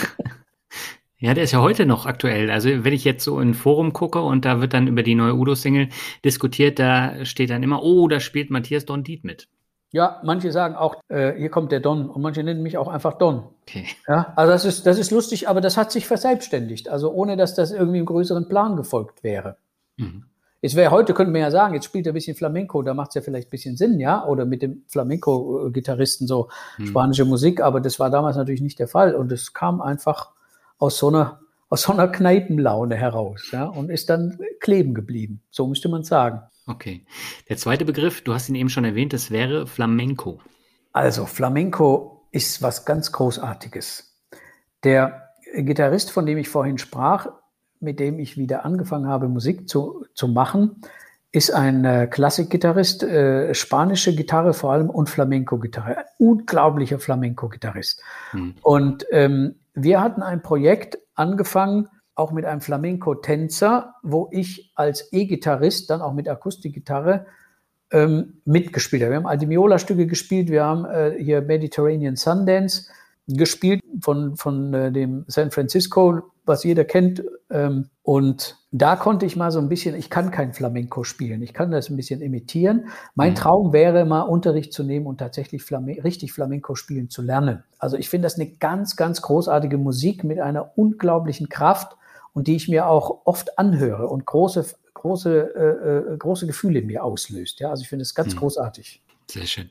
Ja, der ist ja heute noch aktuell. Also wenn ich jetzt so in ein Forum gucke und da wird dann über die neue Udo-Single diskutiert, da steht dann immer, oh, da spielt Matthias Don Diet mit. Ja, manche sagen auch, äh, hier kommt der Don und manche nennen mich auch einfach Don. Okay. Ja, also das ist, das ist lustig, aber das hat sich verselbstständigt, also ohne dass das irgendwie im größeren Plan gefolgt wäre. Mhm. Es wäre heute, könnte man ja sagen, jetzt spielt er ein bisschen Flamenco, da macht es ja vielleicht ein bisschen Sinn, ja, oder mit dem Flamenco-Gitarristen so mhm. spanische Musik, aber das war damals natürlich nicht der Fall und es kam einfach aus so einer, aus so einer Kneipenlaune heraus, ja, und ist dann kleben geblieben. So müsste man sagen. Okay. Der zweite Begriff, du hast ihn eben schon erwähnt, das wäre Flamenco. Also, Flamenco ist was ganz Großartiges. Der Gitarrist, von dem ich vorhin sprach, mit dem ich wieder angefangen habe, Musik zu, zu machen, ist ein äh, Klassikgitarrist, äh, spanische Gitarre vor allem und Flamenco-Gitarre. Ein unglaublicher Flamenco-Gitarrist. Hm. Und ähm, wir hatten ein Projekt angefangen, auch mit einem Flamenco-Tänzer, wo ich als E-Gitarrist, dann auch mit Akustikgitarre, ähm, mitgespielt habe. Wir haben alte Miola-Stücke gespielt, wir haben äh, hier Mediterranean Sundance gespielt von, von äh, dem San Francisco, was jeder kennt. Ähm, und da konnte ich mal so ein bisschen, ich kann kein Flamenco spielen, ich kann das ein bisschen imitieren. Mein mhm. Traum wäre mal Unterricht zu nehmen und tatsächlich Flame richtig Flamenco spielen zu lernen. Also ich finde das eine ganz, ganz großartige Musik mit einer unglaublichen Kraft und die ich mir auch oft anhöre und große, große, äh, äh, große Gefühle in mir auslöst. Ja, also ich finde es ganz mhm. großartig. Sehr schön.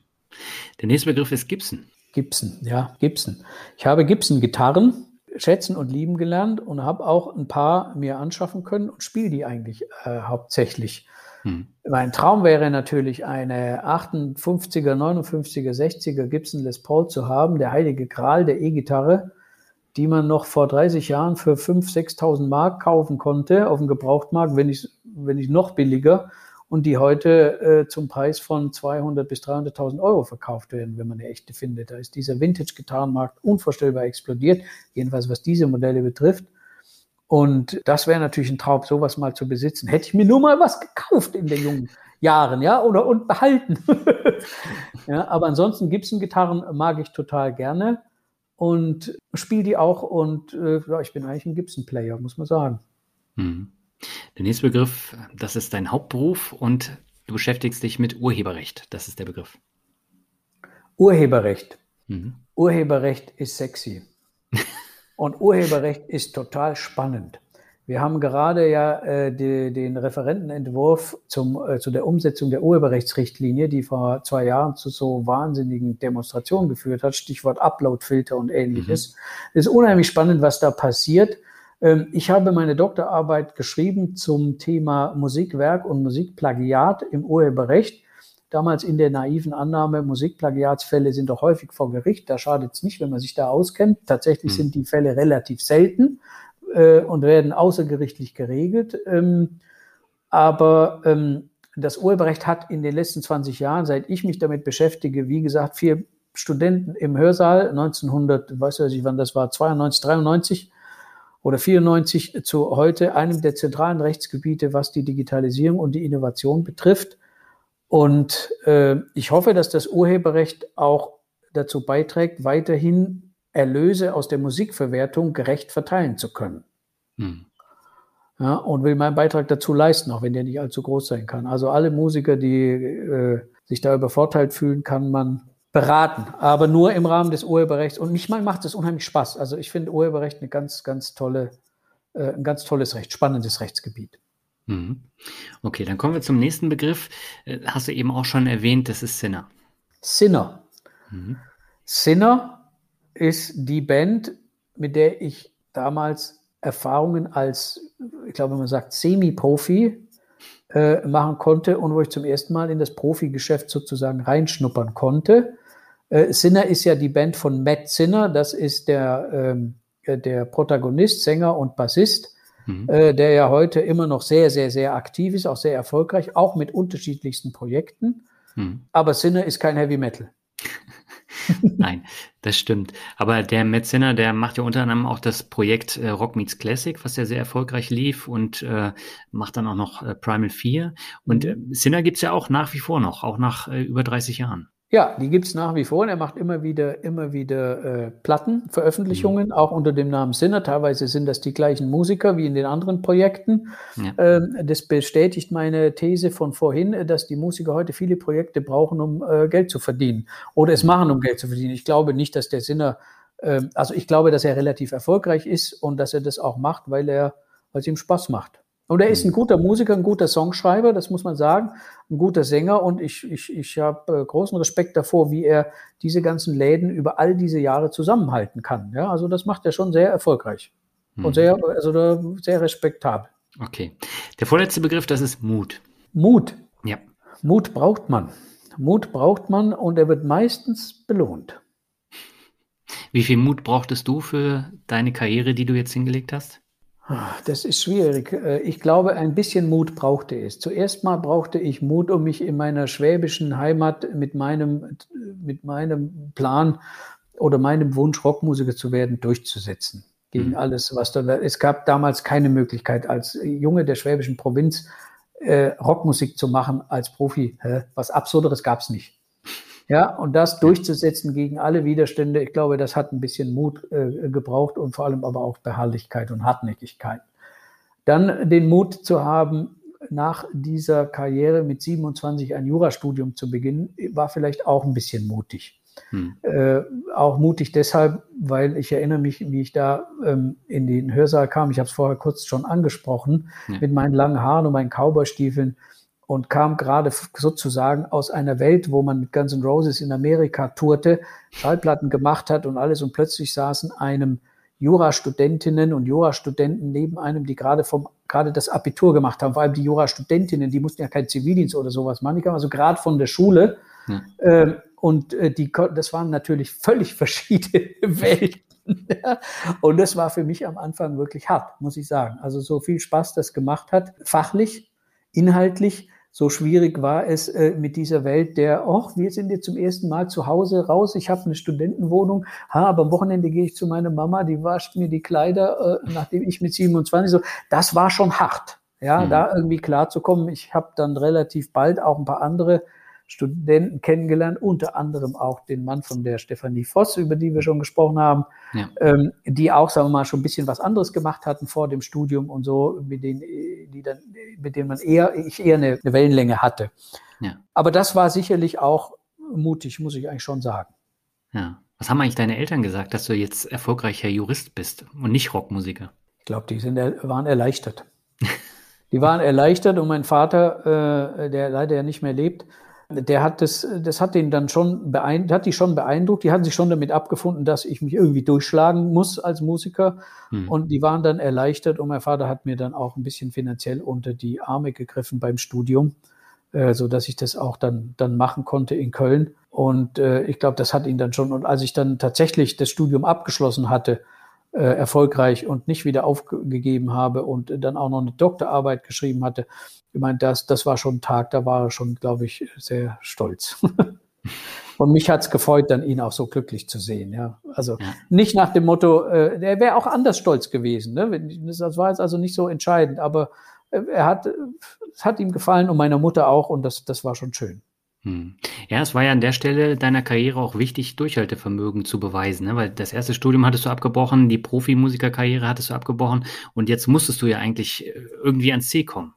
Der nächste Begriff ist Gibson. Gibson, ja, Gibson. Ich habe Gibson-Gitarren schätzen und lieben gelernt und habe auch ein paar mir anschaffen können und spiele die eigentlich äh, hauptsächlich. Hm. Mein Traum wäre natürlich eine 58er, 59er, 60er Gibson Les Paul zu haben, der heilige Gral der E-Gitarre die man noch vor 30 Jahren für 5.000, 6.000 Mark kaufen konnte auf dem Gebrauchtmarkt, wenn nicht, wenn nicht noch billiger, und die heute äh, zum Preis von 200.000 bis 300.000 Euro verkauft werden, wenn man eine echte findet. Da ist dieser Vintage-Gitarrenmarkt unvorstellbar explodiert, jedenfalls was diese Modelle betrifft. Und das wäre natürlich ein Traum, sowas mal zu besitzen. Hätte ich mir nur mal was gekauft in den jungen Jahren, ja, oder und behalten. ja, aber ansonsten Gibson-Gitarren mag ich total gerne und spiele die auch und äh, ja, ich bin eigentlich ein Gibson-Player, muss man sagen. Mhm. Der nächste Begriff, das ist dein Hauptberuf und du beschäftigst dich mit Urheberrecht. Das ist der Begriff. Urheberrecht. Mhm. Urheberrecht ist sexy. und Urheberrecht ist total spannend. Wir haben gerade ja äh, die, den Referentenentwurf zum, äh, zu der Umsetzung der Urheberrechtsrichtlinie, die vor zwei Jahren zu so wahnsinnigen Demonstrationen geführt hat, Stichwort Uploadfilter und ähnliches. Mhm. Es ist unheimlich spannend, was da passiert. Ähm, ich habe meine Doktorarbeit geschrieben zum Thema Musikwerk und Musikplagiat im Urheberrecht. Damals in der naiven Annahme, Musikplagiatsfälle sind doch häufig vor Gericht. Da schadet es nicht, wenn man sich da auskennt. Tatsächlich mhm. sind die Fälle relativ selten äh, und werden außergerichtlich geregelt. Ähm, aber ähm, das Urheberrecht hat in den letzten 20 Jahren, seit ich mich damit beschäftige, wie gesagt, vier Studenten im Hörsaal 1900, weiß ich wann das war, 92, 93 oder 94 zu heute einem der zentralen Rechtsgebiete, was die Digitalisierung und die Innovation betrifft. Und äh, ich hoffe, dass das Urheberrecht auch dazu beiträgt, weiterhin Erlöse aus der Musikverwertung gerecht verteilen zu können. Hm. Ja, und will meinen Beitrag dazu leisten, auch wenn der nicht allzu groß sein kann. Also alle Musiker, die äh, sich da übervorteilt fühlen, kann man beraten, aber nur im Rahmen des Urheberrechts. Und mich mal macht es unheimlich Spaß. Also ich finde Urheberrecht eine ganz, ganz tolle, äh, ein ganz tolles Recht, spannendes Rechtsgebiet. Mhm. Okay, dann kommen wir zum nächsten Begriff. Äh, hast du eben auch schon erwähnt, das ist Sinner. Sinner. Mhm. Sinner ist die Band, mit der ich damals Erfahrungen als, ich glaube, man sagt, Semi-Profi äh, machen konnte und wo ich zum ersten Mal in das Profi-Geschäft sozusagen reinschnuppern konnte. Äh, Sinner ist ja die Band von Matt Sinner, das ist der, ähm, äh, der Protagonist, Sänger und Bassist, mhm. äh, der ja heute immer noch sehr, sehr, sehr aktiv ist, auch sehr erfolgreich, auch mit unterschiedlichsten Projekten. Mhm. Aber Sinner ist kein Heavy Metal. Nein, das stimmt. Aber der Metzener, der macht ja unter anderem auch das Projekt äh, Rock Meets Classic, was ja sehr erfolgreich lief und äh, macht dann auch noch äh, Primal 4. Und äh, Sinner gibt's ja auch nach wie vor noch, auch nach äh, über 30 Jahren. Ja, die gibt es nach wie vor und er macht immer wieder, immer wieder äh, Platten, Veröffentlichungen, mhm. auch unter dem Namen Sinner. Teilweise sind das die gleichen Musiker wie in den anderen Projekten. Ja. Ähm, das bestätigt meine These von vorhin, dass die Musiker heute viele Projekte brauchen, um äh, Geld zu verdienen oder es mhm. machen, um Geld zu verdienen. Ich glaube nicht, dass der Sinner, äh, also ich glaube, dass er relativ erfolgreich ist und dass er das auch macht, weil er, weil es ihm Spaß macht. Und er ist ein mhm. guter Musiker, ein guter Songschreiber, das muss man sagen, ein guter Sänger und ich, ich, ich habe äh, großen Respekt davor, wie er diese ganzen Läden über all diese Jahre zusammenhalten kann. Ja, also das macht er schon sehr erfolgreich mhm. und sehr, also sehr respektabel. Okay. Der vorletzte Begriff, das ist Mut. Mut. Ja. Mut braucht man. Mut braucht man und er wird meistens belohnt. Wie viel Mut brauchtest du für deine Karriere, die du jetzt hingelegt hast? Das ist schwierig. Äh, ich glaube, ein bisschen Mut brauchte es. Zuerst mal brauchte ich Mut, um mich in meiner schwäbischen Heimat mit meinem, mit meinem Plan oder meinem Wunsch, Rockmusiker zu werden, durchzusetzen. Gegen mhm. alles, was da, es gab damals keine Möglichkeit, als Junge der schwäbischen Provinz äh, Rockmusik zu machen als Profi. Hä? Was Absurderes gab es nicht. Ja, und das durchzusetzen gegen alle Widerstände, ich glaube, das hat ein bisschen Mut äh, gebraucht und vor allem aber auch Beharrlichkeit und Hartnäckigkeit. Dann den Mut zu haben, nach dieser Karriere mit 27 ein Jurastudium zu beginnen, war vielleicht auch ein bisschen mutig. Hm. Äh, auch mutig deshalb, weil ich erinnere mich, wie ich da ähm, in den Hörsaal kam. Ich habe es vorher kurz schon angesprochen, ja. mit meinen langen Haaren und meinen Cowboystiefeln und kam gerade sozusagen aus einer Welt, wo man mit Guns N' Roses in Amerika tourte, Schallplatten gemacht hat und alles und plötzlich saßen einem Jurastudentinnen und Jurastudenten neben einem, die gerade vom gerade das Abitur gemacht haben, vor allem die Jurastudentinnen, die mussten ja keinen Zivildienst oder sowas machen, die kamen also gerade von der Schule hm. äh, und äh, die, das waren natürlich völlig verschiedene Welten. und das war für mich am Anfang wirklich hart, muss ich sagen. Also so viel Spaß das gemacht hat, fachlich, inhaltlich, so schwierig war es äh, mit dieser Welt der, ach, wir sind jetzt zum ersten Mal zu Hause raus, ich habe eine Studentenwohnung, ha, aber am Wochenende gehe ich zu meiner Mama, die wascht mir die Kleider, äh, nachdem ich mit 27 so, das war schon hart, ja, mhm. da irgendwie klarzukommen. Ich habe dann relativ bald auch ein paar andere Studenten kennengelernt, unter anderem auch den Mann von der Stefanie Voss, über die wir schon gesprochen haben, ja. ähm, die auch, sagen wir mal, schon ein bisschen was anderes gemacht hatten vor dem Studium und so, mit denen, die dann, mit denen man eher, ich eher eine, eine Wellenlänge hatte. Ja. Aber das war sicherlich auch mutig, muss ich eigentlich schon sagen. Ja. Was haben eigentlich deine Eltern gesagt, dass du jetzt erfolgreicher Jurist bist und nicht Rockmusiker? Ich glaube, die sind, waren erleichtert. die waren erleichtert und mein Vater, äh, der leider ja nicht mehr lebt, der hat das, das hat ihn dann schon beeindruckt, hat die schon beeindruckt. Die hatten sich schon damit abgefunden, dass ich mich irgendwie durchschlagen muss als Musiker. Hm. Und die waren dann erleichtert. Und mein Vater hat mir dann auch ein bisschen finanziell unter die Arme gegriffen beim Studium, äh, so dass ich das auch dann, dann machen konnte in Köln. Und äh, ich glaube, das hat ihn dann schon. Und als ich dann tatsächlich das Studium abgeschlossen hatte, erfolgreich und nicht wieder aufgegeben habe und dann auch noch eine Doktorarbeit geschrieben hatte. Ich meine, das, das war schon ein Tag, da war er schon, glaube ich, sehr stolz. und mich hat's gefreut, dann ihn auch so glücklich zu sehen. Ja, also ja. nicht nach dem Motto, äh, er wäre auch anders stolz gewesen. Ne? Das war jetzt also nicht so entscheidend, aber äh, er hat, es hat ihm gefallen und meiner Mutter auch und das, das war schon schön. Hm. Ja, es war ja an der Stelle deiner Karriere auch wichtig, Durchhaltevermögen zu beweisen, ne? weil das erste Studium hattest du abgebrochen, die Profimusikerkarriere hattest du abgebrochen und jetzt musstest du ja eigentlich äh, irgendwie ans Ziel kommen.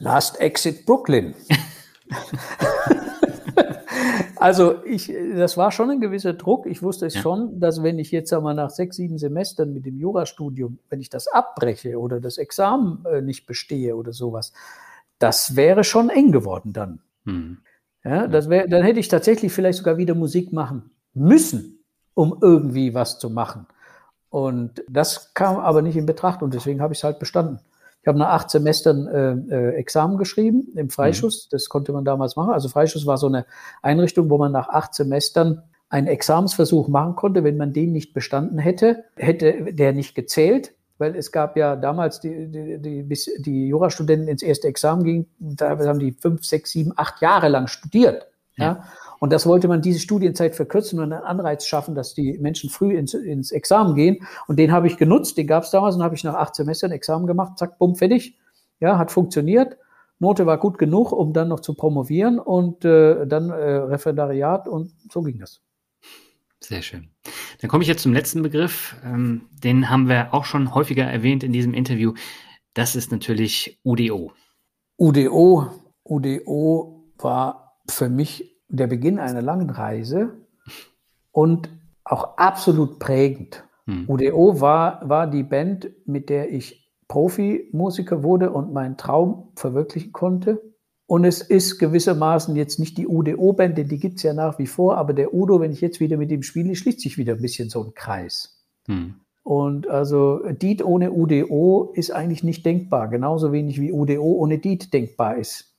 Last Exit Brooklyn. also ich, das war schon ein gewisser Druck. Ich wusste es ja. schon, dass wenn ich jetzt einmal nach sechs, sieben Semestern mit dem Jurastudium, wenn ich das abbreche oder das Examen äh, nicht bestehe oder sowas, das wäre schon eng geworden dann. Hm. Ja, das wär, dann hätte ich tatsächlich vielleicht sogar wieder Musik machen müssen, um irgendwie was zu machen. Und das kam aber nicht in Betracht und deswegen habe ich es halt bestanden. Ich habe nach acht Semestern äh, äh, Examen geschrieben im Freischuss. Mhm. Das konnte man damals machen. Also Freischuss war so eine Einrichtung, wo man nach acht Semestern einen Examensversuch machen konnte. Wenn man den nicht bestanden hätte, hätte der nicht gezählt weil es gab ja damals, die, die, die, bis die Jurastudenten ins erste Examen gingen, da haben die fünf, sechs, sieben, acht Jahre lang studiert. Ja. ja. Und das wollte man diese Studienzeit verkürzen und einen Anreiz schaffen, dass die Menschen früh ins, ins Examen gehen. Und den habe ich genutzt, den gab es damals und habe ich nach acht Semestern Examen gemacht, zack, bumm, fertig. Ja, hat funktioniert. Note war gut genug, um dann noch zu promovieren und äh, dann äh, Referendariat und so ging das. Sehr schön. Dann komme ich jetzt zum letzten Begriff. Ähm, den haben wir auch schon häufiger erwähnt in diesem Interview. Das ist natürlich UDO. UDO, UDO war für mich der Beginn einer langen Reise und auch absolut prägend. Hm. UDO war, war die Band, mit der ich Profimusiker wurde und meinen Traum verwirklichen konnte. Und es ist gewissermaßen jetzt nicht die UDO-Band, denn die gibt es ja nach wie vor, aber der Udo, wenn ich jetzt wieder mit ihm spiele, schließt sich wieder ein bisschen so ein Kreis. Hm. Und also Diet ohne UDO ist eigentlich nicht denkbar, genauso wenig wie UDO ohne Diet denkbar ist.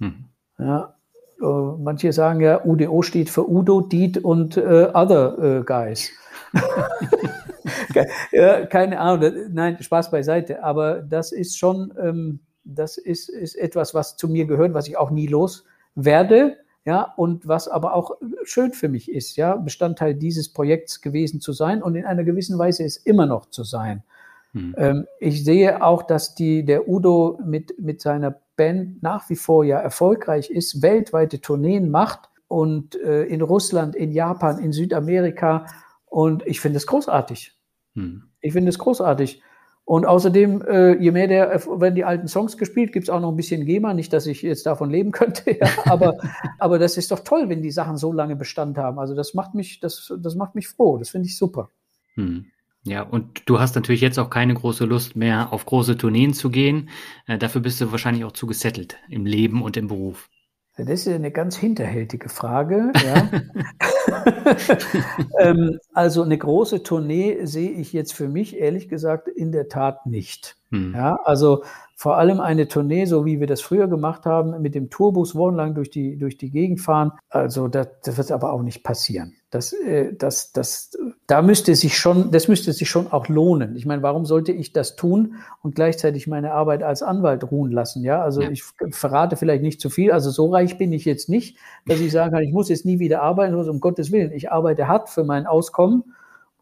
Hm. Ja, äh, manche sagen ja, UDO steht für Udo, Diet und äh, Other äh, Guys. ja, keine Ahnung, nein, Spaß beiseite, aber das ist schon, ähm, das ist, ist etwas, was zu mir gehört, was ich auch nie los werde ja, und was aber auch schön für mich ist, ja, Bestandteil dieses Projekts gewesen zu sein und in einer gewissen Weise es immer noch zu sein. Hm. Ähm, ich sehe auch, dass die, der Udo mit, mit seiner Band nach wie vor ja erfolgreich ist, weltweite Tourneen macht und äh, in Russland, in Japan, in Südamerika und ich finde es großartig. Hm. Ich finde es großartig. Und außerdem, äh, je mehr der, werden die alten Songs gespielt, gibt's auch noch ein bisschen GEMA. Nicht, dass ich jetzt davon leben könnte, ja, aber, aber das ist doch toll, wenn die Sachen so lange Bestand haben. Also das macht mich, das, das macht mich froh. Das finde ich super. Hm. Ja, und du hast natürlich jetzt auch keine große Lust mehr, auf große Tourneen zu gehen. Äh, dafür bist du wahrscheinlich auch zu gesettelt im Leben und im Beruf. Das ist eine ganz hinterhältige Frage. Ja. ähm, also eine große Tournee sehe ich jetzt für mich ehrlich gesagt in der Tat nicht. Hm. Ja, also vor allem eine Tournee, so wie wir das früher gemacht haben, mit dem Tourbus wochenlang durch die, durch die Gegend fahren. Also das, das wird aber auch nicht passieren. Das, äh, das, das, da müsste sich schon, das müsste sich schon auch lohnen. Ich meine, warum sollte ich das tun und gleichzeitig meine Arbeit als Anwalt ruhen lassen? Ja, also ja. ich verrate vielleicht nicht zu viel. Also so reich bin ich jetzt nicht, dass ich sagen kann, ich muss jetzt nie wieder arbeiten, also um Gottes Willen. Ich arbeite hart für mein Auskommen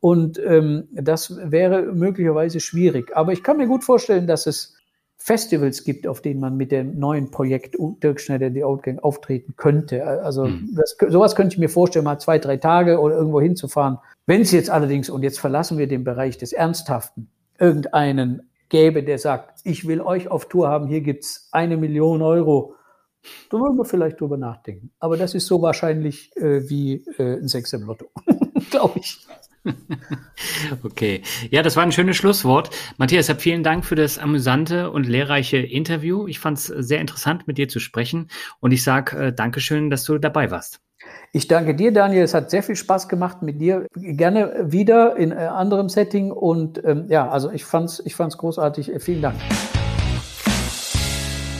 und ähm, das wäre möglicherweise schwierig. Aber ich kann mir gut vorstellen, dass es Festivals gibt, auf denen man mit dem neuen Projekt Dirk Schneider die Old Gang auftreten könnte. Also mhm. das, sowas könnte ich mir vorstellen, mal zwei, drei Tage oder irgendwo hinzufahren. Wenn es jetzt allerdings, und jetzt verlassen wir den Bereich des Ernsthaften, irgendeinen gäbe, der sagt, ich will euch auf Tour haben, hier gibt's eine Million Euro, da würden wir vielleicht drüber nachdenken. Aber das ist so wahrscheinlich äh, wie äh, ein Sechs im Lotto, glaube ich. Okay. Ja, das war ein schönes Schlusswort. Matthias, vielen Dank für das amüsante und lehrreiche Interview. Ich fand es sehr interessant, mit dir zu sprechen. Und ich sage äh, Dankeschön, dass du dabei warst. Ich danke dir, Daniel. Es hat sehr viel Spaß gemacht mit dir. Gerne wieder in äh, anderem Setting. Und ähm, ja, also ich fand's, ich fand's großartig. Vielen Dank.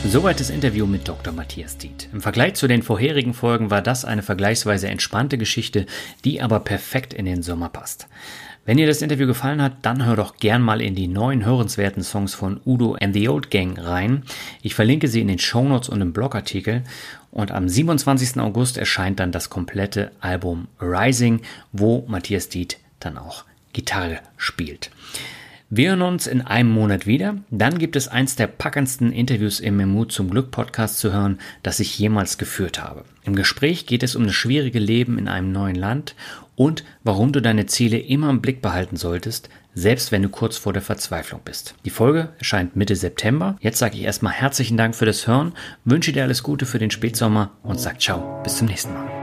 Soweit das Interview mit Dr. Matthias Diet. Im Vergleich zu den vorherigen Folgen war das eine vergleichsweise entspannte Geschichte, die aber perfekt in den Sommer passt. Wenn dir das Interview gefallen hat, dann hör doch gern mal in die neuen hörenswerten Songs von Udo and the Old Gang rein. Ich verlinke sie in den Shownotes und im Blogartikel. Und am 27. August erscheint dann das komplette Album Rising, wo Matthias Diet dann auch Gitarre spielt. Wir hören uns in einem Monat wieder. Dann gibt es eins der packendsten Interviews im Mut zum Glück Podcast zu hören, das ich jemals geführt habe. Im Gespräch geht es um das schwierige Leben in einem neuen Land und warum du deine Ziele immer im Blick behalten solltest, selbst wenn du kurz vor der Verzweiflung bist. Die Folge erscheint Mitte September. Jetzt sage ich erstmal herzlichen Dank für das Hören, wünsche dir alles Gute für den Spätsommer und sag ciao, bis zum nächsten Mal.